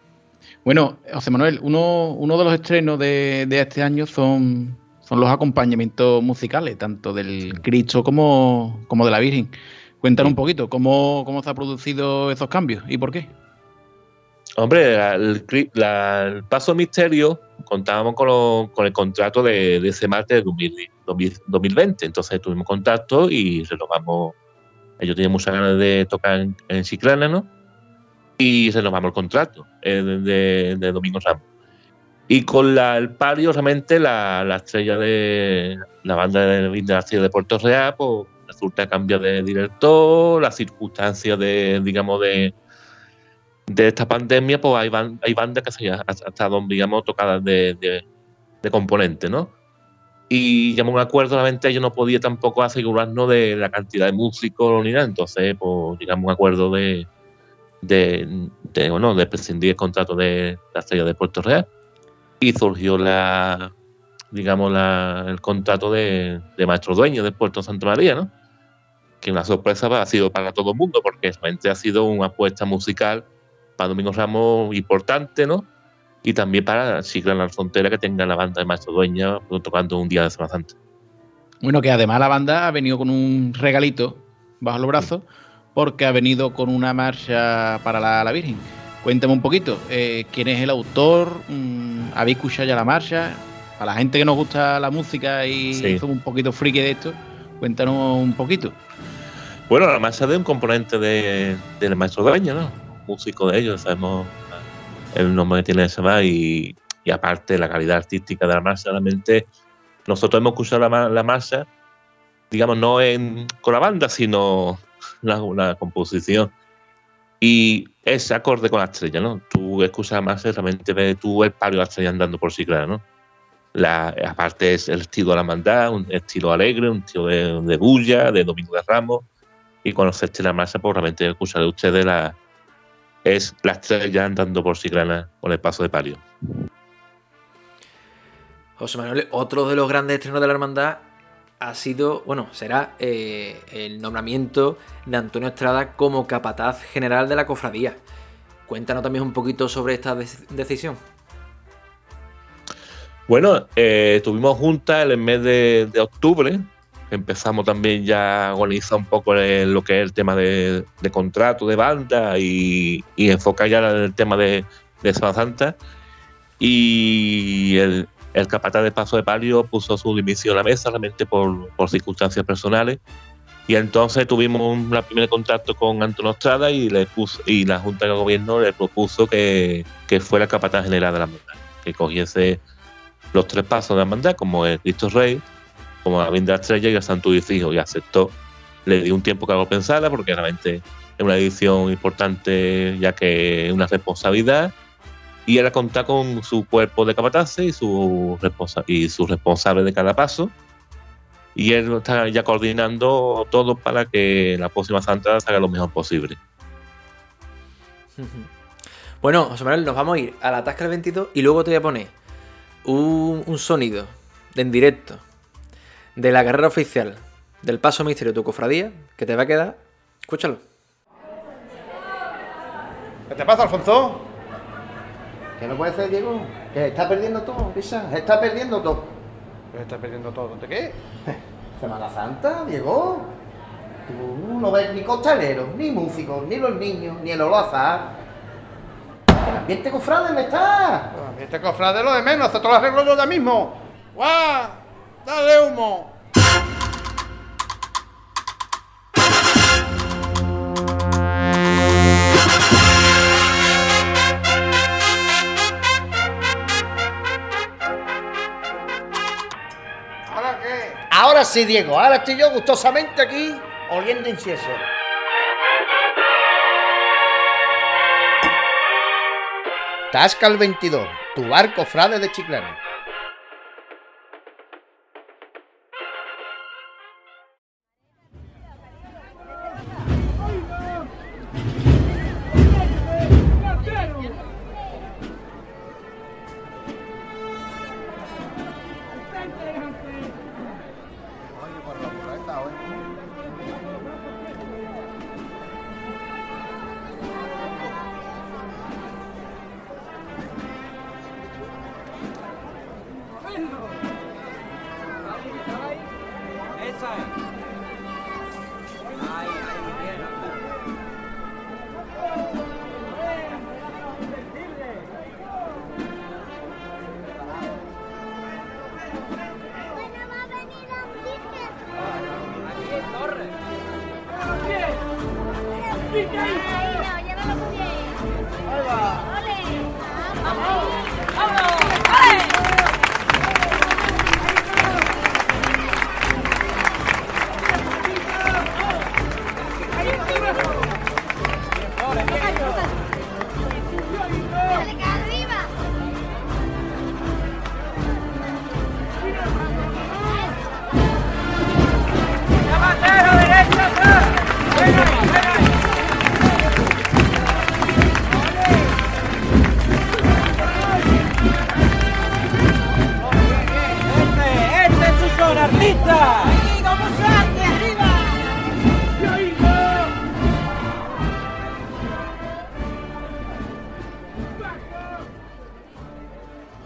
bueno, José Manuel, uno, uno de los estrenos de, de este año son, son los acompañamientos musicales, tanto del Cristo como, como de la Virgen. Cuéntanos un poquito cómo, cómo se han producido esos cambios y por qué. Hombre, la- la- el Paso Misterio contábamos con, lo- con el contrato de, de ese martes de 2000 2000 2020. Entonces tuvimos contacto y renovamos. Ellos tenían muchas ganas de tocar en, en ¿no? Y renovamos el contrato eh, de, de- Domingo Ramos. Y con la, el palio, realmente la, la estrella de la banda de, la de Puerto Real, pues resulta cambia de director, las circunstancias de, digamos, de, de esta pandemia, pues hay, ban- hay bandas que se han ha estado, digamos, tocadas de, de, de componentes, ¿no? Y llamó un acuerdo, realmente yo no podía tampoco asegurarnos de la cantidad de músicos ni nada, entonces, pues, llegamos a un acuerdo de, de, de, bueno, de prescindir el contrato de la estrella de Puerto Real y surgió la, digamos, la, el contrato de, de maestro dueño de Puerto Santa María, ¿no? Que una sorpresa ha sido para todo el mundo, porque realmente ha sido una apuesta musical para Domingo Ramos importante, ¿no? Y también para Chiclana la Frontera, que tenga la banda de Maestro Dueña tocando un día de Semana Santa. Bueno, que además la banda ha venido con un regalito bajo los brazos porque ha venido con una marcha para la, la Virgen. Cuéntame un poquito, eh, ¿quién es el autor? Mm, ¿Habéis escuchado ya la marcha? Para la gente que nos gusta la música y Sí. somos un poquito friki de esto, cuéntanos un poquito. Bueno, la marcha de un componente de, del Maestro Dueña, ¿no? Músico de ellos, sabemos el nombre que tiene ese más y, y aparte la calidad artística de la marcha, realmente nosotros hemos escuchado la, la marcha, digamos, no en, con la banda, sino la, la composición. Y es acorde con la estrella, ¿no? Tú escuchas la marcha y realmente ves tú el palio de la estrella andando por sí, claro, ¿no? La, aparte es el estilo de la mandada, un estilo alegre, un estilo de, de bulla, de Domingo de Ramos. Y cuando se eche la marcha, pues realmente escucharé ustedes la, es la estrella andando por Sigrana con el paso de palio. José Manuel, otro de los grandes estrenos de la hermandad ha sido, bueno, será eh, el nombramiento de Antonio Estrada como capataz general de la cofradía. Cuéntanos también un poquito sobre esta dec- decisión. Bueno, eh, estuvimos juntas en el mes de, de octubre. Empezamos también ya a organizar un poco el- lo que es el tema de, de contrato de banda y, y enfocar ya el tema de, de Semana Santa. Y el, el capataz de Paso de Palio puso su dimisión a la mesa, realmente por, por circunstancias personales. Y entonces tuvimos un primer contacto con Antonio Estrada y, le puso, y la Junta de Gobierno le propuso que, que fuera capataz general de la banda, que cogiese los tres pasos de la hermandad, como el Cristo Rey, como la Vinda Estrella y el Santo y aceptó. Le dio un tiempo que algo pensara, porque realmente es una edición importante, ya que es una responsabilidad, y era contar con su cuerpo de capataces y su, responsa- y su responsable de cada paso. Y él está ya coordinando todo para que la próxima Santa salga lo mejor posible. Bueno, José Manuel, nos vamos a ir a la Tasca del 22 y luego te voy a poner un, un sonido en directo de la carrera oficial del Paso Misterio de tu cofradía que te va a quedar. Escúchalo. ¿Qué te pasa, Alfonso? Que no puede ser, Diego. Que está perdiendo todo, Pisa. Está perdiendo todo. ¿Qué estás perdiendo todo? ¿De qué? Semana Santa, Diego. Tú no ves ni costaleros, ni músicos, ni los niños, ni el olazar. El ambiente cofrade me está. Este cofrade lo de menos, esto lo arreglo yo ya mismo. ¡Guau! Dale humo. ¿Ahora qué? Ahora sí, Diego. Ahora estoy yo gustosamente aquí oliendo incienso. Tasca el 22, tu barco frade de Chiclana.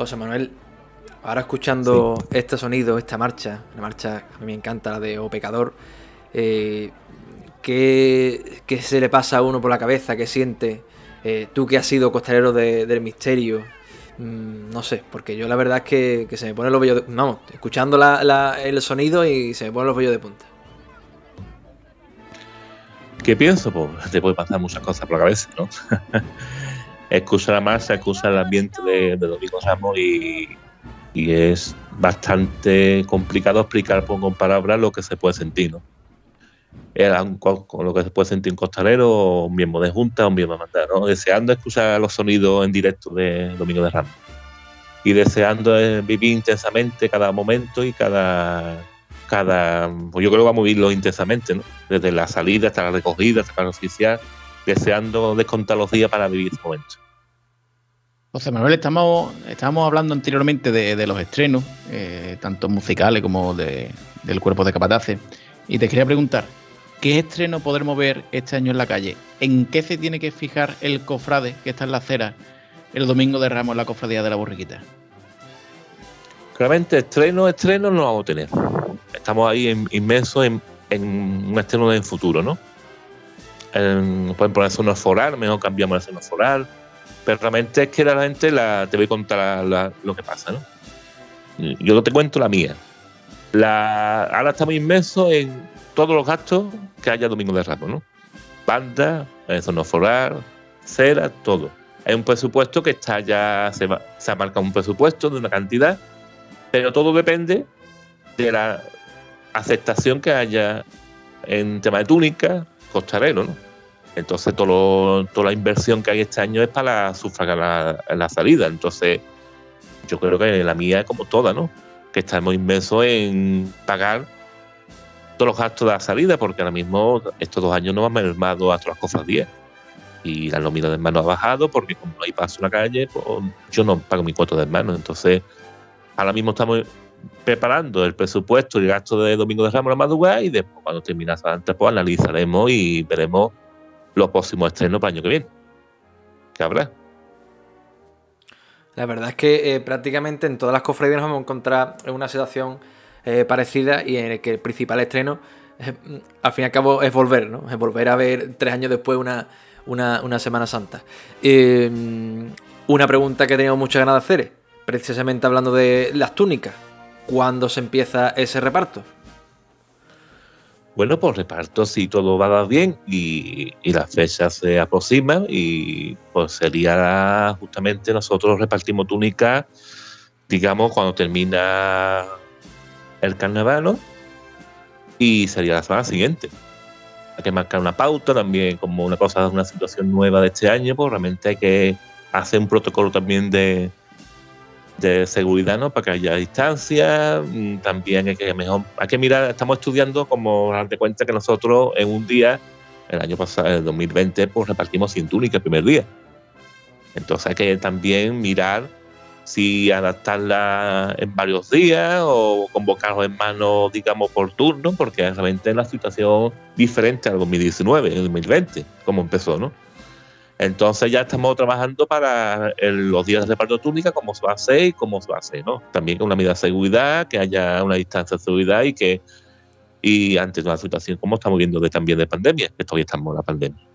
José Manuel, ahora escuchando este sonido, esta marcha, la marcha que a mí me encanta, la de O Pecador, eh, ¿qué, qué se le pasa a uno por la cabeza? ¿Qué siente? Eh, tú que has sido costalero de- del misterio, mm, no sé, porque yo la verdad es que, que se me ponen los vellos de... Vamos, escuchando la- la- el sonido y se me ponen los vellos de punta. ¿Qué pienso? Pues te puede pasar muchas cosas por la cabeza, ¿no? excusa la masa, excusa el ambiente de, Domingo Ramos y, y es bastante complicado explicar con, palabras lo que se puede sentir, ¿no? Era con lo que se puede sentir un costalero, un miembro de junta, un miembro de mandar, ¿no? Deseando escuchar los sonidos en directo de Domingo de Ramos. Y deseando eh, vivir intensamente cada momento y cada, cada pues yo creo que vamos a vivirlo intensamente, ¿no? Desde la salida hasta la recogida, hasta el oficial, deseando descontar los días para vivir ese momento. José Manuel, estamos, estábamos hablando anteriormente de, de los estrenos, eh, tanto musicales como de- del cuerpo de capataces, y te quería preguntar, ¿qué estreno podremos ver este año en la calle? ¿En qué se tiene que fijar el cofrade que está en la acera el domingo de Ramos en la cofradía de la borriquita? Claramente, estreno, estreno no vamos a tener. Estamos ahí in- inmersos en, en un estreno en futuro, ¿no? En- pueden ponerse unos foral, mejor cambiamos estreno foral. Pero realmente es que la gente la, te voy a contar lo que pasa, ¿no? Yo no te cuento la mía. La, ahora estamos inmersos en todos los gastos que haya Domingo de Ramos, ¿no? Banda, zona foral, cera, todo. Hay un presupuesto que está ya, se, se ha marcado un presupuesto de una cantidad, pero todo depende de la aceptación que haya en tema de túnica, costalero, ¿no? Entonces todo toda la inversión que hay este año es para sufragar la, salida. Entonces, yo creo que la mía es como toda, ¿no? Que estamos inmersos en pagar todos los gastos de la salida, porque ahora mismo estos dos años no han mermado a todas las cofradías. Y la nómina de hermanos ha bajado, porque como no hay paso en la calle, pues yo no pago mi cuota de hermanos. Entonces, ahora mismo estamos preparando el presupuesto y el gasto de Domingo de Ramos la madrugada y después cuando termine antes pues analizaremos y veremos los próximos estrenos para el año que viene. ¿Qué habrá? La verdad es que eh, prácticamente en todas las cofradías nos vamos a encontrar en una situación eh, parecida y en el que el principal estreno, eh, al fin y al cabo, es volver, ¿no? Es volver a ver tres años después una, una, una Semana Santa. Una pregunta que tenido muchas ganas de hacer, precisamente hablando de las túnicas. ¿Cuándo se empieza ese reparto? Bueno, pues reparto si todo va a bien y, y las fechas se aproximan y pues sería justamente nosotros repartimos túnicas, digamos, cuando termina el carnaval, ¿no? y sería la semana siguiente. Hay que marcar una pauta también, como una cosa, una situación nueva de este año, pues realmente hay que hacer un protocolo también de, de seguridad, ¿no? Para que haya distancia. Mm, También hay que mejor, mirar, estamos estudiando como darte cuenta que nosotros en un día, el año pasado, el 2020, pues repartimos 100 túnicas el primer día. Entonces hay que también mirar si adaptarla en varios días o convocarlos en mano, digamos, por turno, porque realmente es la situación diferente al 2019, el 2020, como empezó, ¿no? Entonces ya estamos trabajando para los días de reparto túnica, cómo se va a hacer y cómo se va a hacer, ¿no? También con una medida de seguridad, que haya una distancia de seguridad y que y ante una situación como estamos viendo de también de pandemia, que todavía estamos en la pandemia.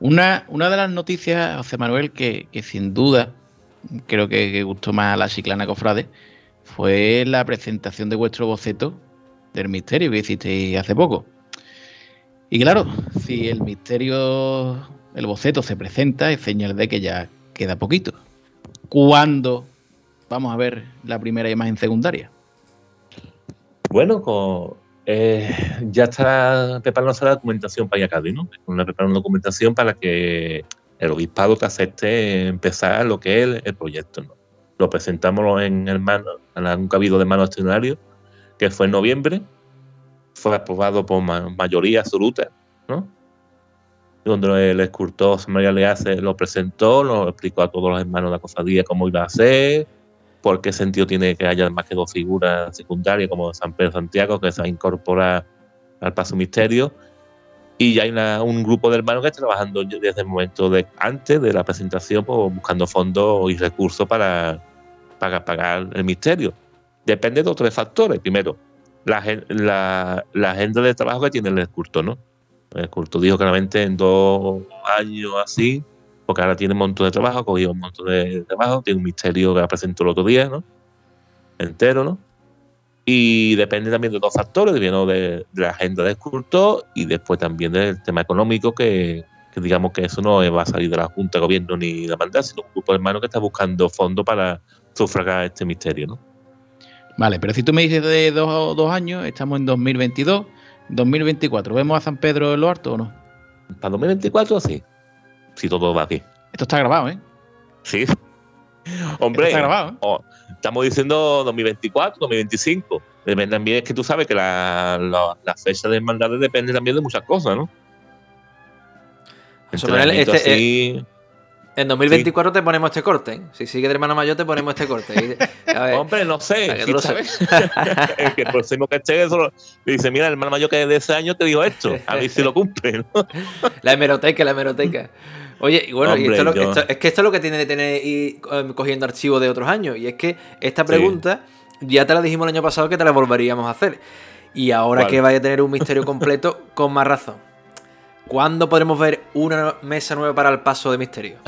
Una, una de las noticias, José Manuel, que, que sin duda creo que, que gustó más a la Chiclana Cofrade, fue la presentación de vuestro boceto del misterio que hicisteis hace poco. Y claro, si el misterio, el boceto se presenta, es señal de que ya queda poquito. ¿Cuándo vamos a ver la primera imagen secundaria? Bueno, con- eh, ya está preparándose la documentación para ir a ¿no? Una preparando documentación para que el obispado te acepte empezar lo que es el, proyecto. Lo presentamos en el mano, en un cabildo de mano extraordinario, que fue en noviembre, fue aprobado por ma- mayoría absoluta, ¿no? Donde el escultor María Leal se lo presentó, lo explicó a todos los hermanos de la cofradía cómo iba a ser, por qué sentido tiene que haya más que dos figuras secundarias como San Pedro Santiago que se va a incorporar al Paso Misterio. Y hay una- un grupo de hermanos que está trabajando desde el momento de antes de la presentación, pues, buscando fondos y recursos para, para pagar el misterio. Depende de otros factores. Primero, la, la, la agenda de trabajo que tiene el escultor, ¿no? El escultor dijo claramente en dos años así, porque ahora tiene un montón de trabajo, ha cogido un montón de trabajo, tiene un misterio que presentó el otro día, ¿no? Entero, ¿no? Y depende también de dos factores, primero de, la agenda del escultor y después también del tema económico, que, que digamos que eso no va a salir de la Junta de Gobierno ni de la mandada, sino un grupo de hermanos que está buscando fondos para sufragar este misterio, ¿no? Vale, pero si tú me dices de dos, dos años, estamos en 2022, 2024, ¿vemos a San Pedro en lo harto o no? Para 2024 sí, si todo va bien. Esto está grabado, ¿eh? Sí. Hombre, Esto está grabado, ¿eh? o- estamos diciendo 2024, 2025. Depende también, es que tú sabes que la, la, la fecha de hermandades depende también de muchas cosas, ¿no? Este, así- En 2024 te ponemos este corte. ¿eh? Si sigue de hermano mayor, te ponemos este corte. Y- a ver, Hombre, no sé. que tú lo sabes. el que el próximo que esté eso lo- le dice, mira, el hermano mayor que de ese año te dijo esto. A ver si lo cumple, ¿no? La hemeroteca, la hemeroteca. Oye, y bueno, y esto, es lo- esto- es que esto es lo que tiene de tener ir eh, cogiendo archivos de otros años. Y es que esta pregunta ya te la dijimos ¿Cuándo podremos ver una mesa nueva para el paso de misterio?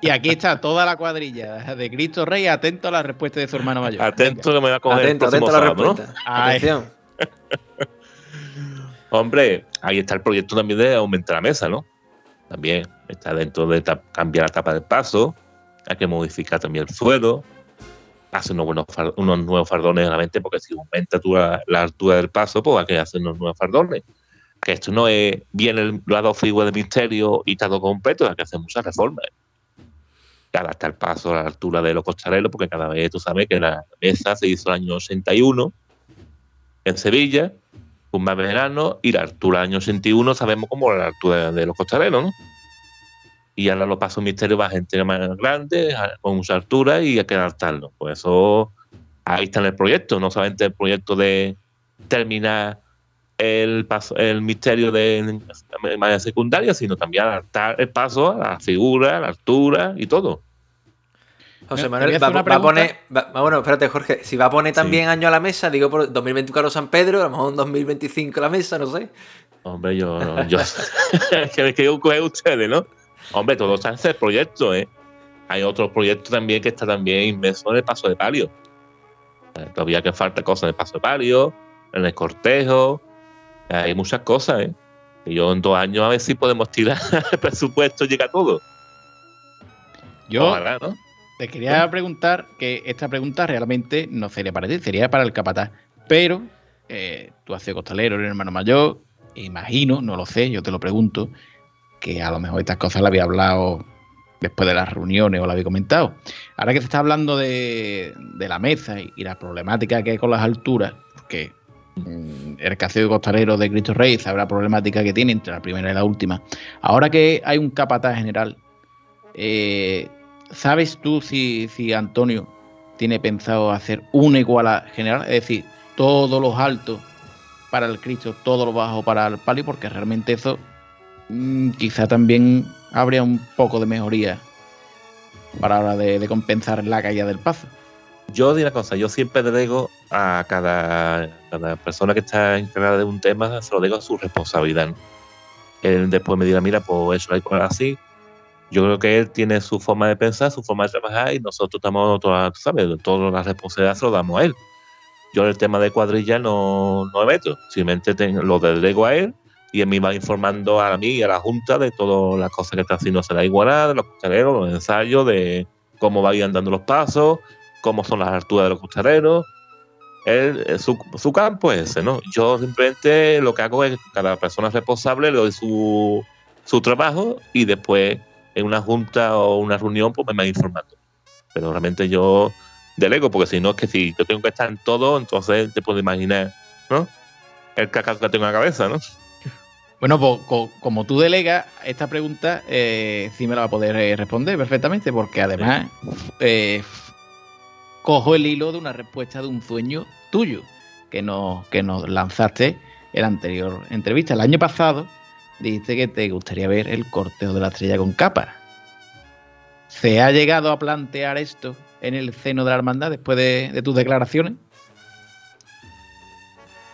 Y aquí está toda la cuadrilla de Cristo Rey atento a la respuesta de su hermano mayor. Atento que me va a coger Atento, el próximo atento a la sábado, ¿no? respuesta. Ay. Atención. Hombre, ahí está el proyecto también de aumentar la mesa, ¿no? También está dentro de cambiar la tapa del paso, hay que modificar también el suelo, hacer unos, buenos unos nuevos fardones realmente, porque si aumenta tú la, la altura del paso, pues hay que hacer unos nuevos fardones. Que esto no es bien el, dos figuras de misterio y todo completo, hay que hacer muchas reformas. Adaptar el paso a la altura de los costareros, porque cada vez tú sabes que la mesa se hizo el año 81 en Sevilla, un más verano, y la altura del año 81 sabemos cómo la altura de los costareros, ¿no? Y ahora los pasos misterios va gente más grande, a- con mucha altura y hay que adaptarlo. Por eso ahí está en el proyecto, no solamente el proyecto de terminar el paso, el misterio de manera secundaria, sino también adaptar el paso a la figura, a la altura y todo. José Manuel, va, a poner. va- bueno, espérate, Jorge. Si va a poner también año a la mesa, digo por 2024 San Pedro, a lo mejor en 2025 la mesa, no sé. Hombre, yo, yo que coger ustedes, ¿no? Hombre, todo está en ese proyecto, ¿eh? Hay otro proyecto también que está también inmerso en el paso de palio. Eh, Todavía que falta cosas en el paso de palio, en el cortejo. Hay muchas cosas, ¿eh? Y yo en dos años a ver si podemos tirar el presupuesto, llega todo. Yo Ojalá, ¿no? te quería preguntar que esta pregunta realmente no sería para ti, sería para el capataz. Pero eh, tú has sido costalero, eres hermano mayor, imagino, no lo sé, yo te lo pregunto, que a lo mejor estas cosas las había hablado después de las reuniones o las había comentado. Ahora que se está hablando de, de la mesa y, y la problemática que hay con las alturas, porque el cacique costalero de Cristo Rey sabe la problemática que tiene entre la primera y la última. Ahora que hay un capataz general, eh, ¿sabes tú si, si Antonio tiene pensado hacer una iguala general? Es decir, todos los altos para el Cristo, todos los bajos para el palio, porque realmente eso mm, quizá también habría un poco de mejoría para la hora de, de compensar la caída del paso. Yo digo una cosa, yo siempre delego a cada, persona que está encargada de un tema, se lo digo a su responsabilidad. Él después me dirá, mira, pues eso hay así. Yo creo que él tiene su forma de pensar, su forma de trabajar y nosotros estamos, todas, ¿sabes? Toda la responsabilidad se lo damos a él. Yo el tema de cuadrilla no, no me meto, simplemente lo delego a él y él me va informando a mí y a la Junta de todas las cosas que está haciendo se la igualdad, de los costaleros, los ensayos, de cómo vayan dando los pasos, cómo son las alturas de los costaleros. Él, eh, su, su campo es ese, ¿no? Yo simplemente lo que hago es que cada persona responsable le doy su, su trabajo y después en una junta o una reunión pues me va informando. Pero realmente yo delego, porque si no es que si yo tengo que estar en todo, entonces te puedes imaginar, ¿no? El cacao que tengo en la cabeza, ¿no? Bueno, pues co- como tú delegas, esta pregunta eh, sí me la va a poder eh, responder perfectamente, porque además eh, cojo el hilo de una respuesta de un sueño tuyo que nos, que nos lanzaste en la anterior entrevista. El año pasado dijiste que te gustaría ver el cortejo de la estrella con capa. ¿Se ha llegado a plantear esto en el seno de la hermandad después de, de tus declaraciones?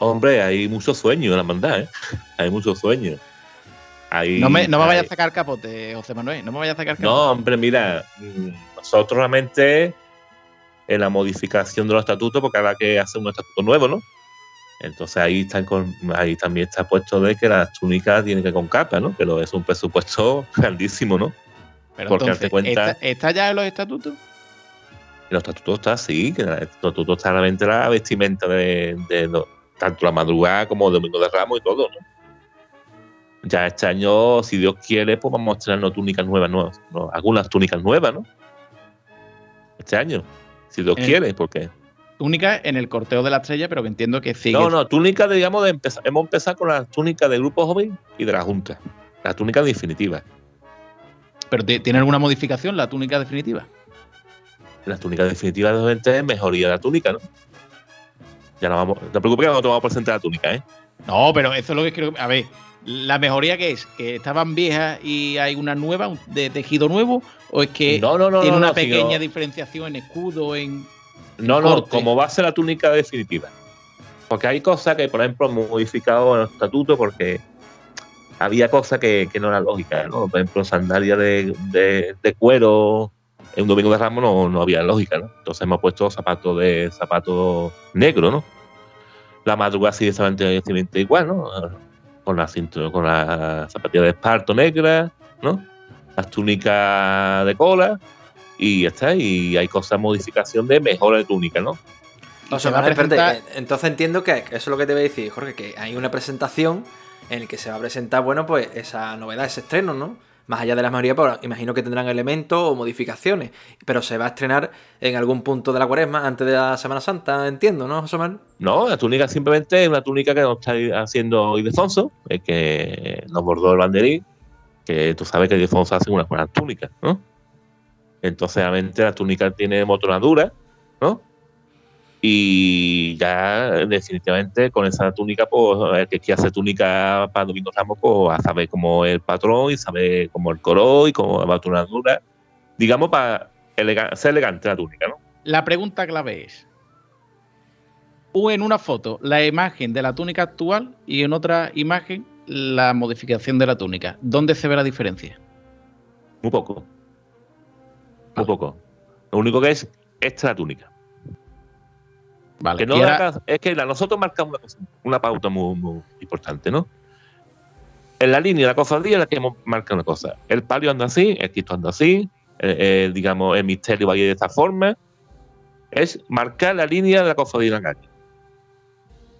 Hombre, hay muchos sueños en la hermandad, ¿eh? Hay muchos sueños. No me, no me vayas a sacar capote, José Manuel, no me vayas a sacar capote. No, hombre, mira, mm, nosotros realmente en la modificación de los estatutos, porque habrá que hacer un estatuto nuevo, ¿no? Entonces ahí están con, ahí también está puesto de que las túnicas tienen que con capa, ¿no? Pero es un presupuesto grandísimo, ¿no? Pero porque entonces, cuenta, ¿está, está ya en los estatutos? en los estatutos está así, que en el estatuto está realmente la vestimenta de, tanto la madrugada como Domingo de Ramos y todo, ¿no? Ya este año, si Dios quiere, pues vamos a estrenar túnicas nuevas, nuevas, ¿no? algunas túnicas nuevas, ¿no? Este año, si Dios Eh, quiere, porque Túnica en el corteo de la estrella, pero que entiendo que sigue. No, no, túnica, digamos, de empezar, hemos empezado con las túnicas del grupo joven y de la Junta. La túnica definitiva. Pero ti- ¿tiene alguna modificación la túnica definitiva? La túnica definitiva de gente es mejoría de la túnica, ¿no? Ya no vamos. No te preocupes que no te vamos a presentar la túnica, ¿eh? No, pero eso es lo que quiero. A ver, ¿la mejoría que es? ¿Que estaban viejas y hay una nueva, de tejido nuevo? ¿O es que No, no, no, tiene una pequeña sino- diferenciación en escudo, en. No, no, corte? como va a ser la túnica definitiva. Porque hay cosas que, por ejemplo, hemos modificado en el estatuto porque había cosas que, que no eran lógicas, ¿no? Por ejemplo, sandalias de, de- de cuero en un domingo de ramos no, no había lógica, ¿no? Entonces hemos puesto zapatos de zapatos negros, ¿no? La madrugada sigue exactamente igual, ¿no? Con la cintura, con la zapatilla de esparto negra, ¿no? Las túnicas de cola y ya está. Y hay cosas, modificación de mejora de túnica, ¿no? O se sea, va a Manuel, espérate, presentar- entonces entiendo que eso es lo que te voy a decir, Jorge, que hay una presentación en la que se va a presentar, bueno, pues esa novedad, ese estreno, ¿no? Más allá de la mayoría, pues imagino que tendrán elementos o modificaciones, pero se va a estrenar en algún punto de la cuaresma antes de la Semana Santa, entiendo, ¿no, José Manuel? No, la túnica simplemente es una túnica que nos está haciendo Ildefonso, es que nos bordó el banderín, que tú sabes que Ildefonso hace unas buenas túnicas, ¿no? Entonces, realmente la túnica tiene motonadura, ¿no? Y ya definitivamente con esa túnica, pues el que quiera hacer túnica para Domingo Ramos, pues a saber cómo es el patrón y saber cómo el coro y cómo la motonadura, digamos, para ser elegante la túnica, ¿no? La pregunta clave es: o en una foto la imagen de la túnica actual y en otra imagen la modificación de la túnica. ¿Dónde se ve la diferencia? Muy poco. Muy poco. Lo único que es, esta es la túnica. Vale, Que no la es que la- nosotros marcamos una, cosa- una pauta muy, muy importante, ¿no? En la línea de la cofradía es la que hemos marcado una cosa. El palio anda así, el Cristo anda así, eh, digamos, el misterio va a ir de esta forma. Es marcar la línea de la cofradía en la calle.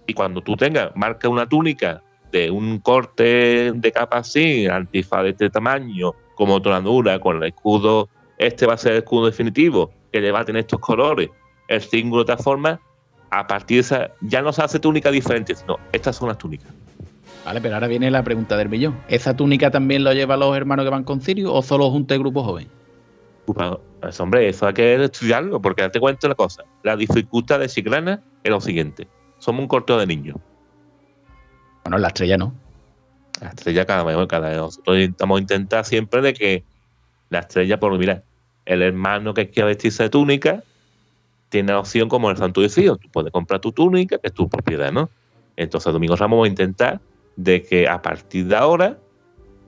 Y cuando tú tengas, marca una túnica de un corte de capa así, antifaz de este tamaño, como tonadura, con el escudo, este va a ser el escudo definitivo, que le va a tener estos colores, el símbolo de esta forma, a partir de esa, ya no se hace túnica diferente, sino estas son las túnicas. Vale, pero ahora viene la pregunta del millón. ¿Esa túnica también lo llevan los hermanos que van con Sirio o solo junta el grupo joven? Pues, hombre, eso hay que estudiarlo, porque te cuento una cosa. La dificultad de Chiclana es lo siguiente. Somos un corteo de niños. Bueno, la estrella no. La estrella cada vez, cada vez. Nosotros intentamos intentar siempre de que la estrella, por mira, el hermano que quiera vestirse de túnica, tiene la opción como el Santo de Tú puedes comprar tu túnica, que es tu propiedad, ¿no? Entonces, Domingo Ramos vamos a intentar de que a partir de ahora,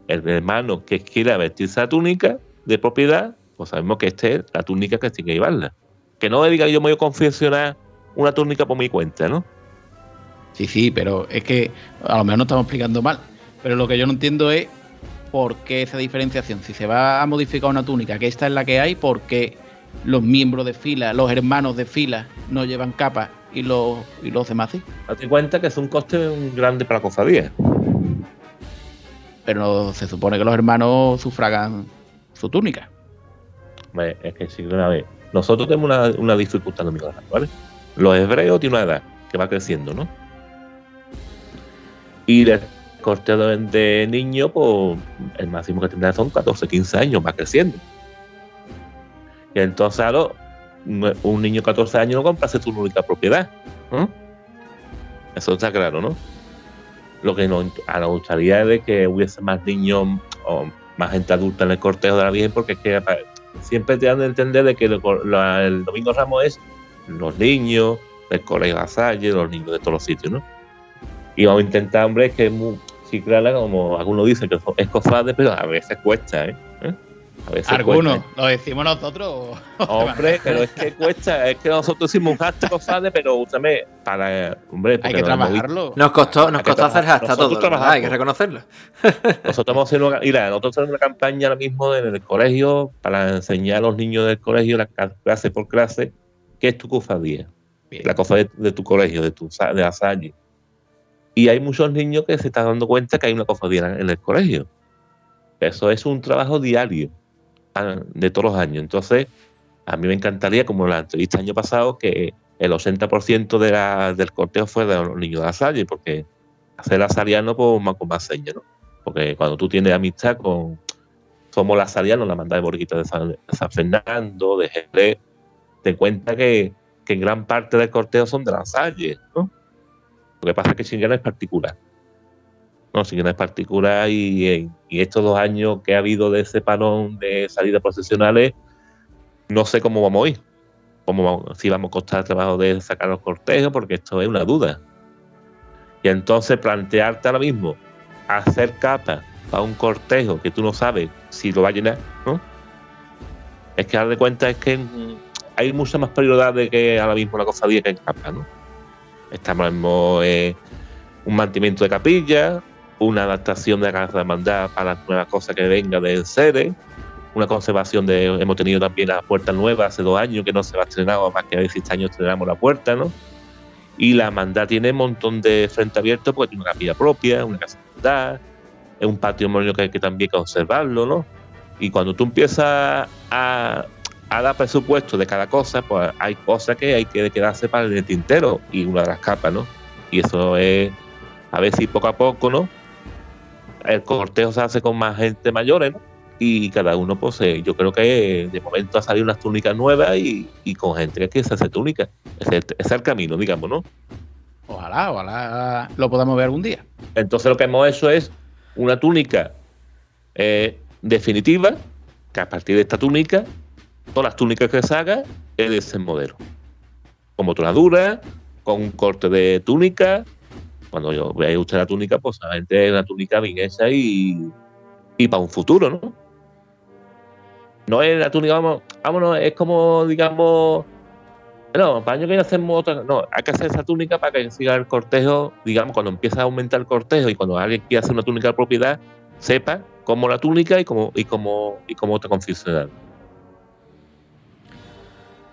el hermano que quiera vestirse la túnica de propiedad, pues sabemos que esta es la túnica que tiene que llevarla. Que no me diga yo me voy a confeccionar una túnica por mi cuenta, ¿no? Sí, sí, pero es que a lo mejor no estamos explicando mal. Pero lo que yo no entiendo es por qué esa diferenciación. Si se va a modificar una túnica, que esta es la que hay, ¿por qué los miembros de fila, los hermanos de fila, no llevan capa y los, y los demás sí? Date cuenta que es un coste grande para la cofradía. Pero se supone que los hermanos sufragan su túnica. Es que si una vez. Nosotros tenemos una, una dificultad en ¿vale? Los hebreos tienen una edad que va creciendo, ¿no? Y el corteo de niño, pues el máximo que tendrá son 14, 15 años, va creciendo. Y entonces, claro, un niño de 14 años no compra su única propiedad. Eso está claro, ¿no? Lo que nos, gustaría es de que hubiese más niños o más gente adulta en el cortejo de la Virgen, porque es que siempre te dan de entender de que el, Domingo Ramos es los niños del colegio de Salle, los niños de todos los sitios, ¿no? Y vamos a intentar, hombre, que es muy ciclana, como algunos dicen, que es cofrade, pero a veces cuesta, ¿eh? ¿Eh? Algunos, lo decimos nosotros. Hombre, pero es que cuesta, es que nosotros hicimos un hashtag cofrade, pero úsame, para, hombre, hay que trabajarlo. Nos costó, nos costó hacer hashtag todo, hay que reconocerlo. nosotros estamos haciendo una, mira, nosotros hacemos una campaña ahora mismo en el colegio para enseñar a los niños del colegio, la clase por clase, qué es tu cofradía. La cofradía de, tu colegio, de tu de la salle. Y hay muchos niños que se están dando cuenta que hay una cofradía en el colegio. Eso es un trabajo diario de todos los años. Entonces, a mí me encantaría, como la entrevista año pasado, que el 80% de la, del cortejo fue de los niños de la Salle, porque hacer la saliano pues, más, con más señas, ¿no? Porque cuando tú tienes amistad con. Somos la saliano, la manda de Borguita de San, Fernando, de Jerez, te cuenta que, que, en gran parte del cortejo son de la Salle, ¿no? Lo que pasa es que Chingana es particular. No, Chingana es particular y, y, estos dos años que ha habido de ese panón de salidas procesionales, no sé cómo vamos a ir. Cómo si vamos a costar el trabajo de sacar los cortejos, porque esto es una duda. Y entonces plantearte ahora mismo hacer capa para un cortejo que tú no sabes si lo va a llenar, ¿no? Es que dar de cuenta es que hay mucha más prioridad de que ahora mismo la cofradía que en capa, ¿no? Estamos en un mantenimiento de capilla, una adaptación de la hermandad para las nuevas cosas que venga del sede, una conservación de. Hemos tenido también la puerta nueva hace dos años que no se va a estrenar, más que a si este año estrenamos la puerta, ¿no? Y la hermandad tiene un montón de frente abierto porque tiene una capilla propia, una casa de es un patrimonio que hay que también conservarlo, ¿no? Y cuando tú empiezas a, a dar presupuesto de cada cosa, pues hay cosas que hay que quedarse para el tintero y una de las capas, ¿no? Y eso es, a ver si poco a poco, ¿no? El cortejo se hace con más gente mayores, ¿no? Y cada uno, pues yo creo que de momento ha salido unas túnicas nuevas y, con gente que se hace túnica. Ese es el camino, digamos, ¿no? Ojalá, ojalá lo podamos ver algún día. Entonces lo que hemos hecho es una túnica eh, definitiva, que a partir de esta túnica todas las túnicas que se haga es de ese modelo. Con motonadura, con un corte de túnica. Cuando yo vea usted la túnica, pues solamente es una túnica bien hecha y, y para un futuro, ¿no? No es la túnica, vamos, vámonos, es como, digamos, no, para año que hacemos otra, no, hay que hacer esa túnica para que siga el cortejo, digamos, cuando empieza a aumentar el cortejo y cuando alguien quiere hacer una túnica de propiedad, sepa cómo la túnica y cómo, y cómo, y cómo te confeccionar.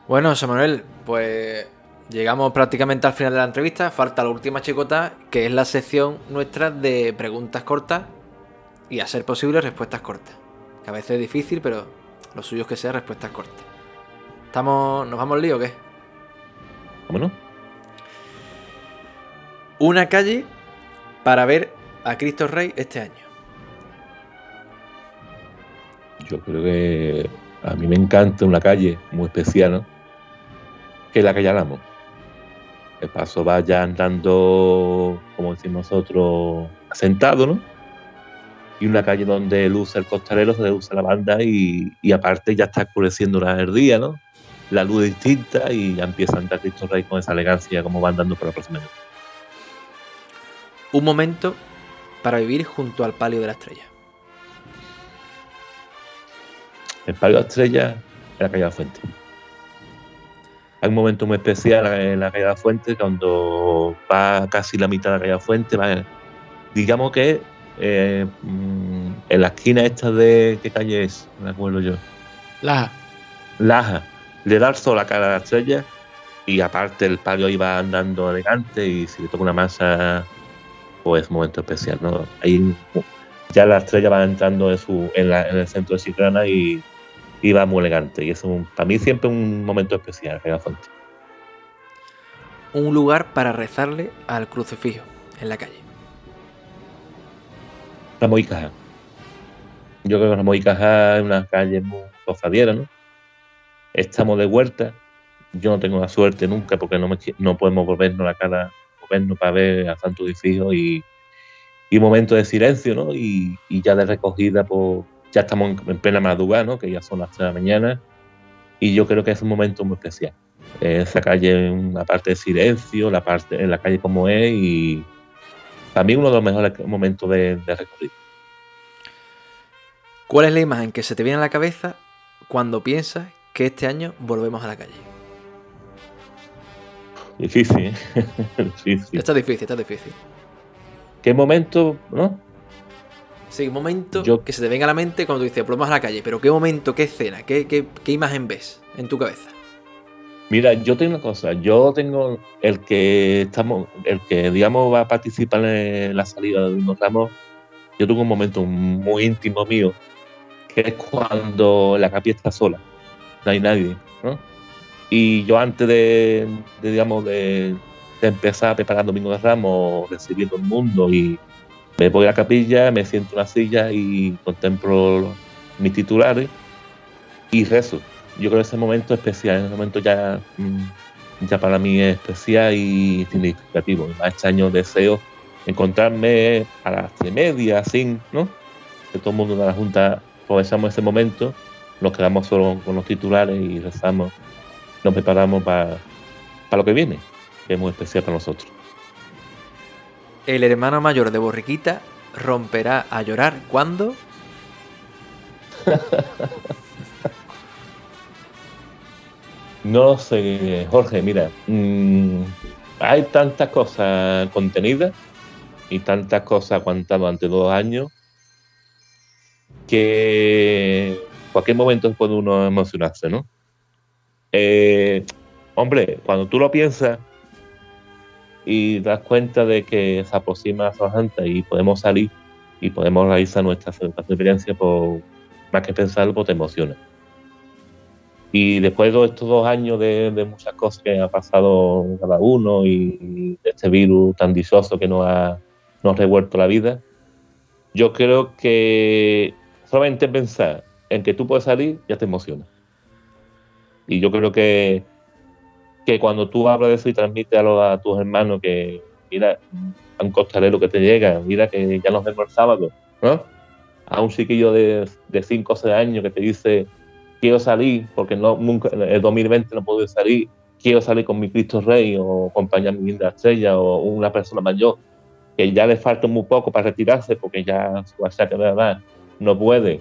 Bueno, José Manuel, pues Llegamos prácticamente al final de la entrevista. Falta la última chicota, que es la sección nuestra de preguntas cortas y a ser posible respuestas cortas. Que a veces es difícil, pero lo suyo es que sea respuestas cortas. ¿Estamos, ¿Nos vamos al lío o qué? Vámonos. Una calle para ver a Cristo Rey este año. Yo creo que a mí me encanta una calle muy especial, ¿no? Que es la calle Alamo. El paso va ya andando, como decimos nosotros, asentado, ¿no? Y una calle donde luce el costalero, se luce la banda y, y aparte ya está oscureciendo la- el día, ¿no? La luz es distinta y ya empieza a andar Cristo Rey con esa elegancia como va andando por la próxima. Un momento para vivir junto al palio de la estrella. El Palio de la Estrella en la calle de la Fuente. Hay un momento muy especial en la calle de la Fuente cuando va casi la mitad de la calle de la Fuente. va- digamos que eh, mm, en la esquina esta de. ¿Qué calle es? Me acuerdo yo. Laja. Laja. Le da el sol a la cara de la estrella y aparte el palio iba andando elegante y si le toca una masa, pues es un momento especial, ¿no? Ahí ya la estrella va entrando en, su, en, la- en el centro de Chiclana y, y va muy elegante. Y es un, para mí siempre un momento especial, Rega Fuente. Un lugar para rezarle al crucifijo en la calle. Ramos y Caja. Yo creo que Ramos y Caja es una calle muy cofradiera, ¿no? Estamos de vuelta. Yo no tengo la suerte nunca porque no, me, no podemos volvernos la cara, volvernos para ver a Santo Edificio y, y un momento de silencio, ¿no? Y, y ya de recogida, pues ya estamos en, en plena madrugada, ¿no? Que ya son las 3 de la mañana. Y yo creo que es un momento muy especial. Eh, Esa calle, una parte de silencio, la parte en la calle como es y para mí uno de los mejores momentos de, de recorrido. ¿Cuál es la imagen que se te viene a la cabeza cuando piensas que este año volvemos a la calle? Difícil, ¿eh? difícil. Está difícil, está difícil. ¿Qué momento, no? Sí, un momento Yo- que se te venga a la mente cuando dices volvemos a la calle, pero ¿qué momento, qué escena, qué, qué- qué imagen ves en tu cabeza? Mira, yo tengo una cosa, yo tengo el que estamos, el que digamos va a participar en la salida de Domingo Ramos, yo tengo un momento muy íntimo mío, que es cuando la capilla está sola, no hay nadie, ¿no? Y yo antes de, de, digamos, de, de empezar a preparar Domingo de Ramos, recibiendo el mundo y me voy a la capilla, me siento en una silla y contemplo mis titulares y rezo. Yo creo que ese momento es especial, ese momento ya, mm, ya para mí es especial y significativo. Este año deseo encontrarme a las tres y media, así, ¿no? Que todo el mundo de la Junta aprovechamos ese momento, nos quedamos solo con los titulares y rezamos, nos preparamos para lo que viene, que es muy especial para nosotros. El hermano mayor de Borriquita romperá a llorar cuando No sé, Jorge, mira, mm, hay tantas cosas contenidas y tantas cosas aguantadas durante dos años que cualquier momento puede uno emocionarse, ¿no? Eh, hombre, cuando tú lo piensas y das cuenta de que se aproxima Semana Santa y podemos salir y podemos realizar nuestra experiencia, pues más que pensarlo, pues te emociona. Y después de estos dos años de, de muchas cosas que ha pasado cada uno y de este virus tan dichoso que nos ha, nos ha revuelto la vida, yo creo que solamente pensar en que tú puedes salir ya te emociona. Y yo creo que, que cuando tú hablas de eso y transmites a, a tus hermanos que, mira, a un costalero que te llega, mira que ya nos vemos el sábado, ¿no? A un chiquillo de, de 5 o 6 años que te dice, quiero salir porque no nunca en el 2020 no puedo salir quiero salir con mi Cristo Rey o acompañar a mi linda estrella o una persona mayor que ya le falta muy poco para retirarse porque ya su achaque de edad no puede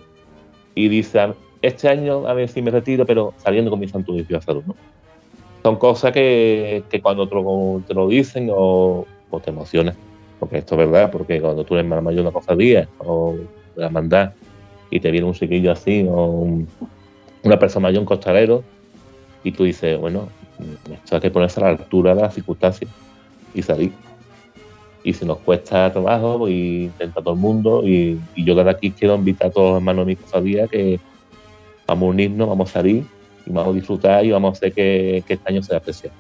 y dice este año a ver si me retiro pero saliendo con mi santo de salud ¿no? Son cosas que, que cuando te lo, dicen o, te emocionas porque esto es verdad porque cuando tú eres mayor de una cofradía o la hermandad y te viene un chiquillo así o un- una persona mayor, un costalero, y tú dices, bueno, Esto hay que ponerse a la altura de las circunstancias y salir. Y si nos cuesta trabajo, pues intenta todo el mundo. Y, y yo desde aquí quiero invitar a todos los hermanos de mi cofradía que vamos a unirnos, vamos a salir y vamos a disfrutar y vamos a hacer que, que este año sea especial.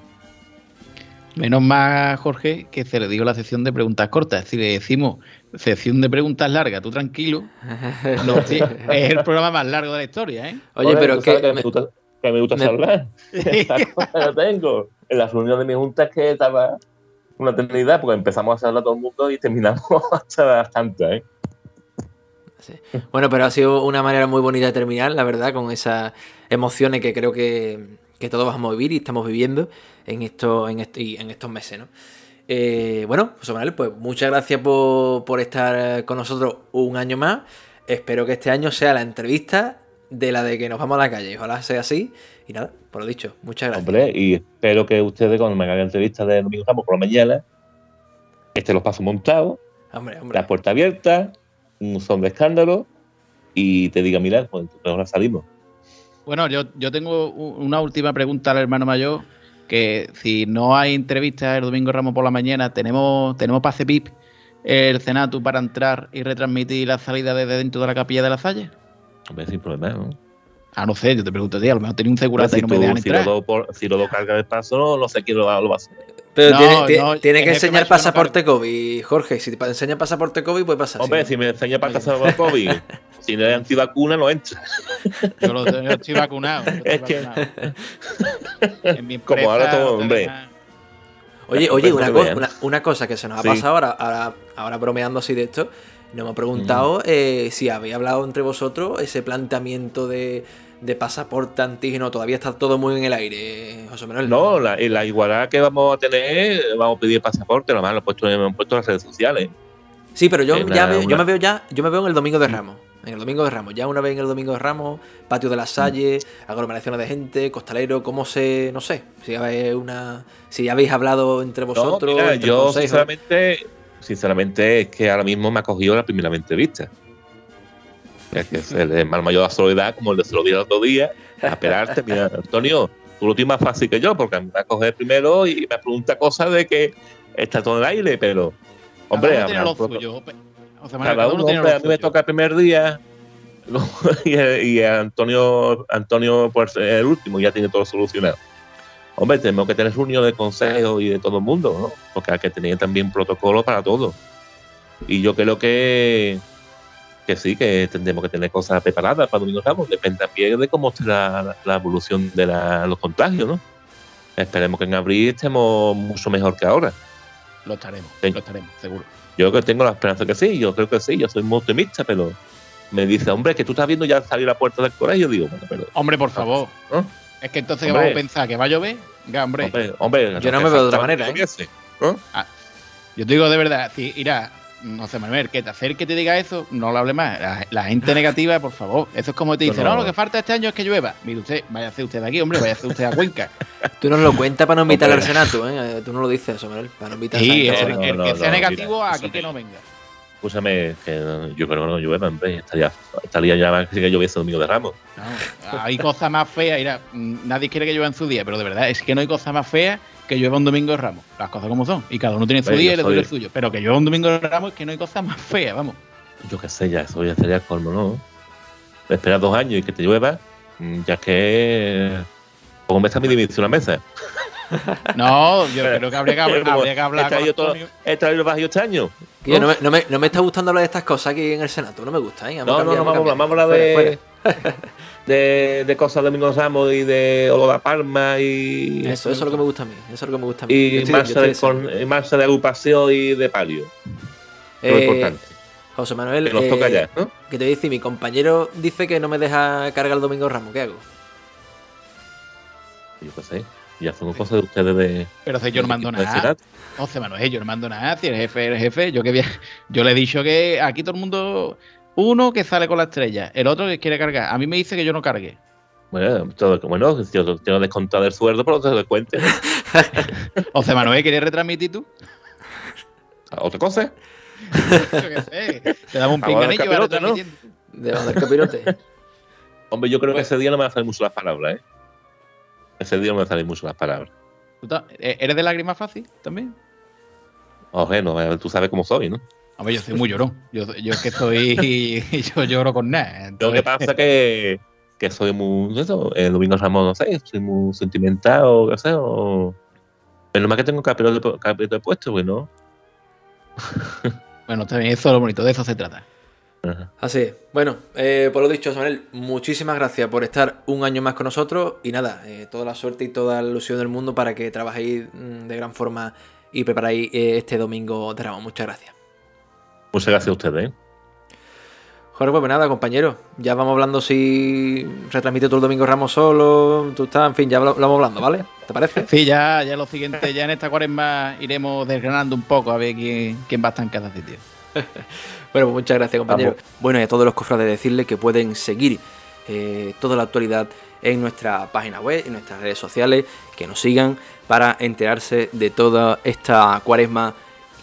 Menos más, Jorge, que se le dio la sección de preguntas cortas. Si le decimos sección de preguntas largas, tú tranquilo, no, sí, es el programa más largo de la historia, ¿eh? Oye, pero que, que me gusta, que me gusta me- hablar. Lo tengo. En la reunión de mi junta es que estaba una eternidad, porque empezamos a hablar todo el mundo y terminamos hasta las tantas, Bueno, pero ha sido una manera muy bonita de terminar, la verdad, con esas emociones que creo que, que todos vamos a vivir y estamos viviendo en, esto, en, y en estos meses, ¿no? Eh, bueno, José Manuel, pues muchas gracias por, por estar con nosotros un año más. Espero que este año sea la entrevista de la de que nos vamos a la calle. Ojalá sea así. Y nada, por lo dicho, muchas gracias. Hombre, y espero que ustedes cuando me hagan entrevista de Domingo Ramos por la mañana, estén los pasos montados, Hombre, hombre. la puerta abierta, un son de escándalo y te diga, mira, pues ahora salimos. Bueno, yo, yo tengo una última pregunta al hermano mayor, que si no hay entrevista el domingo Ramos por la mañana, tenemos, tenemos pase PIP el Senatu para entrar y retransmitir la salida desde dentro de la capilla de la Salle. Hombre, sin problema, ¿no? Ah, no sé, yo te pregunto a ti, a lo mejor tenía un segurata si, y no me dejan si, lo do por- si lo do carga de paso, no, no sé quién lo va, lo va a hacer. Pero No, tiene, tiene- no, tiene que enseñar no pasaporte COVID, Jorge. Si te enseña pasaporte COVID, puede pasar. Hombre, si me enseña de COVID, si no es antivacuna, no entra. Yo, lo- yo estoy vacunado. yo estoy Es que- vacunado. En mi Como ahora todo, hombre. Oye, oye, una, que co- vean. una, una cosa que se nos ha Sí. pasado ahora, ahora, ahora bromeando así de esto, nos hemos preguntado eh, si habéis hablado entre vosotros ese planteamiento de, de pasaporte antígeno, todavía está todo muy en el aire, José Manuel. No, la, igualdad que vamos a tener, vamos a pedir pasaporte, lo más lo he puesto, lo he puesto en las redes sociales. Sí, pero yo, en ya la- veo- yo me veo ya, yo me veo en el Domingo de Ramos. En el Domingo de Ramos, ya una vez en el Domingo de Ramos, patio de la Salle, aglomeraciones de gente, costalero, cómo se, no sé, si habéis una, si habéis hablado entre vosotros, no, mira, entre yo consejos. sinceramente, sinceramente es que ahora mismo me ha cogido la primera entrevista. Es que es el mal mayor de la soledad, como el de se lo el otro día, a esperarte. Mira, Antonio, tú lo tienes más fácil que yo, porque me va a coger primero y me pregunta cosas de que está todo en el aire, pero, hombre, cada uno tiene habrá lo un poco- suyo. Pe- José Manuel, cada uno, tiene hombre, lo a mí me toca el primer día y, y Antonio, Antonio ser el último ya tiene todo solucionado. Hombre, tenemos que tener reunión de consejo y de todo el mundo, ¿no? Porque hay que tener también protocolo para todo. Y yo creo que, que sí, que tendremos que tener cosas preparadas para Domingo Ramos. Depende también de cómo esté la, la evolución de la- los contagios, ¿no? Esperemos que en abril estemos mucho mejor que ahora. Lo estaremos, Sí. lo estaremos, seguro. Yo que tengo la esperanza que sí, yo creo que sí, yo soy muy optimista, pero me dice, hombre, que tú estás viendo ya salir a la puerta del colegio. Digo, bueno, pero. Hombre, por favor. ¿no? Es que entonces ¿qué Hombre. vamos a pensar que va a llover. Hombre. Hombre, hombre, Yo no me veo de otra manera, ¿eh? ¿no? Yo te digo de verdad, si irá, no sé, Manuel, que te acerque y te diga eso, no lo hable más. La, la gente negativa, por favor. Eso es como te dice, no. no, lo que falta este año es que llueva. Mire usted, vaya a hacer usted de aquí, hombre, vaya a hacer usted a Cuenca. Tú nos lo cuentas para no invitar al. Senato, ¿eh? Tú no lo dices, José Manuel, para no invitar Sí, al el, Senato. el no, que no, sea mira, negativo, aquí que no venga. Escúchame, que yo creo que no llueva, hombre. Estaría, estaría ya más que lloviese Domingo de Ramos. No, hay cosas más feas, irá, mm, nadie quiere que llueva en su día, pero de verdad es que no hay cosa más fea que llueva un domingo de Ramos. Las cosas como son. Y cada uno tiene su día y le dura el suyo. Pero que llueva un domingo de Ramos es que no hay cosa más fea, vamos. Yo qué sé, ya, eso ya sería el colmo, ¿no? Esperar dos años y que te llueva, mm, ya que. Pongo mesa mi dimisión a la mesa. No, yo creo que habría que, hablar- habría que hablar He con traído todo- he traído bajo este año. Que yo no, me, no, me, no me está gustando hablar de estas cosas aquí en el Senato, no me gusta, ¿eh? No, no, no, vamos, vamos a hablar de, de, de cosas de Domingo Ramos y de Olga Palma y. Eso, eso es lo que me gusta a mí, eso es lo que me gusta a mí. Y estoy- marcha, de, con- y marcha de agrupación y de palio. Eh, lo importante. José Manuel, Que nos eh, toca ya, ¿no? que te voy a decir, mi compañero dice que no me deja cargar el domingo Ramos, ¿qué hago? Yo qué sé. Ya son cosas de ustedes de. Pero si yo no mando nada. José Manuel, yo no mando nada. Si el jefe, el jefe. Yo que yo le he dicho que aquí todo el mundo. Uno que sale con la estrella, el otro que quiere cargar. A mí me dice que yo no cargue. Bueno, todo, bueno, si yo tengo descontado el sueldo, pero no te doy cuenta. José Manuel, ¿quieres retransmitir tú? Otra cosa. Yo qué sé. Te damos un Ahora pinganillo y vas retransmitiendo. De del capirote. Hombre, yo creo que ese día no me van a hacer mucho las palabras, ¿eh? Ese día no me salen mucho las palabras. ¿Tú ta- e- ¿Eres de lágrimas fácil también? Oje, no, eh, tú sabes cómo soy, ¿no? Hombre, yo soy muy llorón. Yo, yo es que soy. yo lloro con nada. Lo que pasa que, que soy muy. Eso, el domingo Ramón, no sé, soy muy sentimental o qué sé, o. Pero más que tengo capítulo de, capítulo de puesto, pues no. Bueno, también eso es lo bonito, de eso se trata. Así es. Bueno, eh, por lo dicho, Samuel, muchísimas gracias por estar un año más con nosotros y nada, eh, toda la suerte y toda la ilusión del mundo para que trabajéis mm, de gran forma y preparáis eh, este domingo de Ramos. Muchas gracias. Muchas gracias a ustedes. ¿eh? Jorge, pues nada, compañero, ya vamos hablando si retransmite todo el domingo Ramos solo, tú estás, en fin, ya lo, lo vamos hablando, ¿vale? ¿Te parece? Sí, ya, ya lo siguiente, ya en esta cuaresma iremos desgranando un poco a ver quién, quién va a estar en cada sitio. Bueno, pues muchas gracias, compañero. Bueno, y a todos los cofrades decirles que pueden seguir eh, toda la actualidad en nuestra página web, en nuestras redes sociales, que nos sigan para enterarse de toda esta cuaresma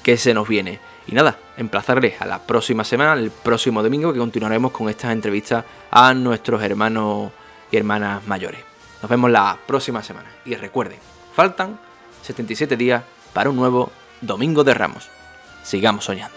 que se nos viene. Y nada, emplazarles a la próxima semana, el próximo domingo, que continuaremos con estas entrevistas a nuestros hermanos y hermanas mayores. Nos vemos la próxima semana. Y recuerden, faltan 77 días para un nuevo Domingo de Ramos. Sigamos soñando.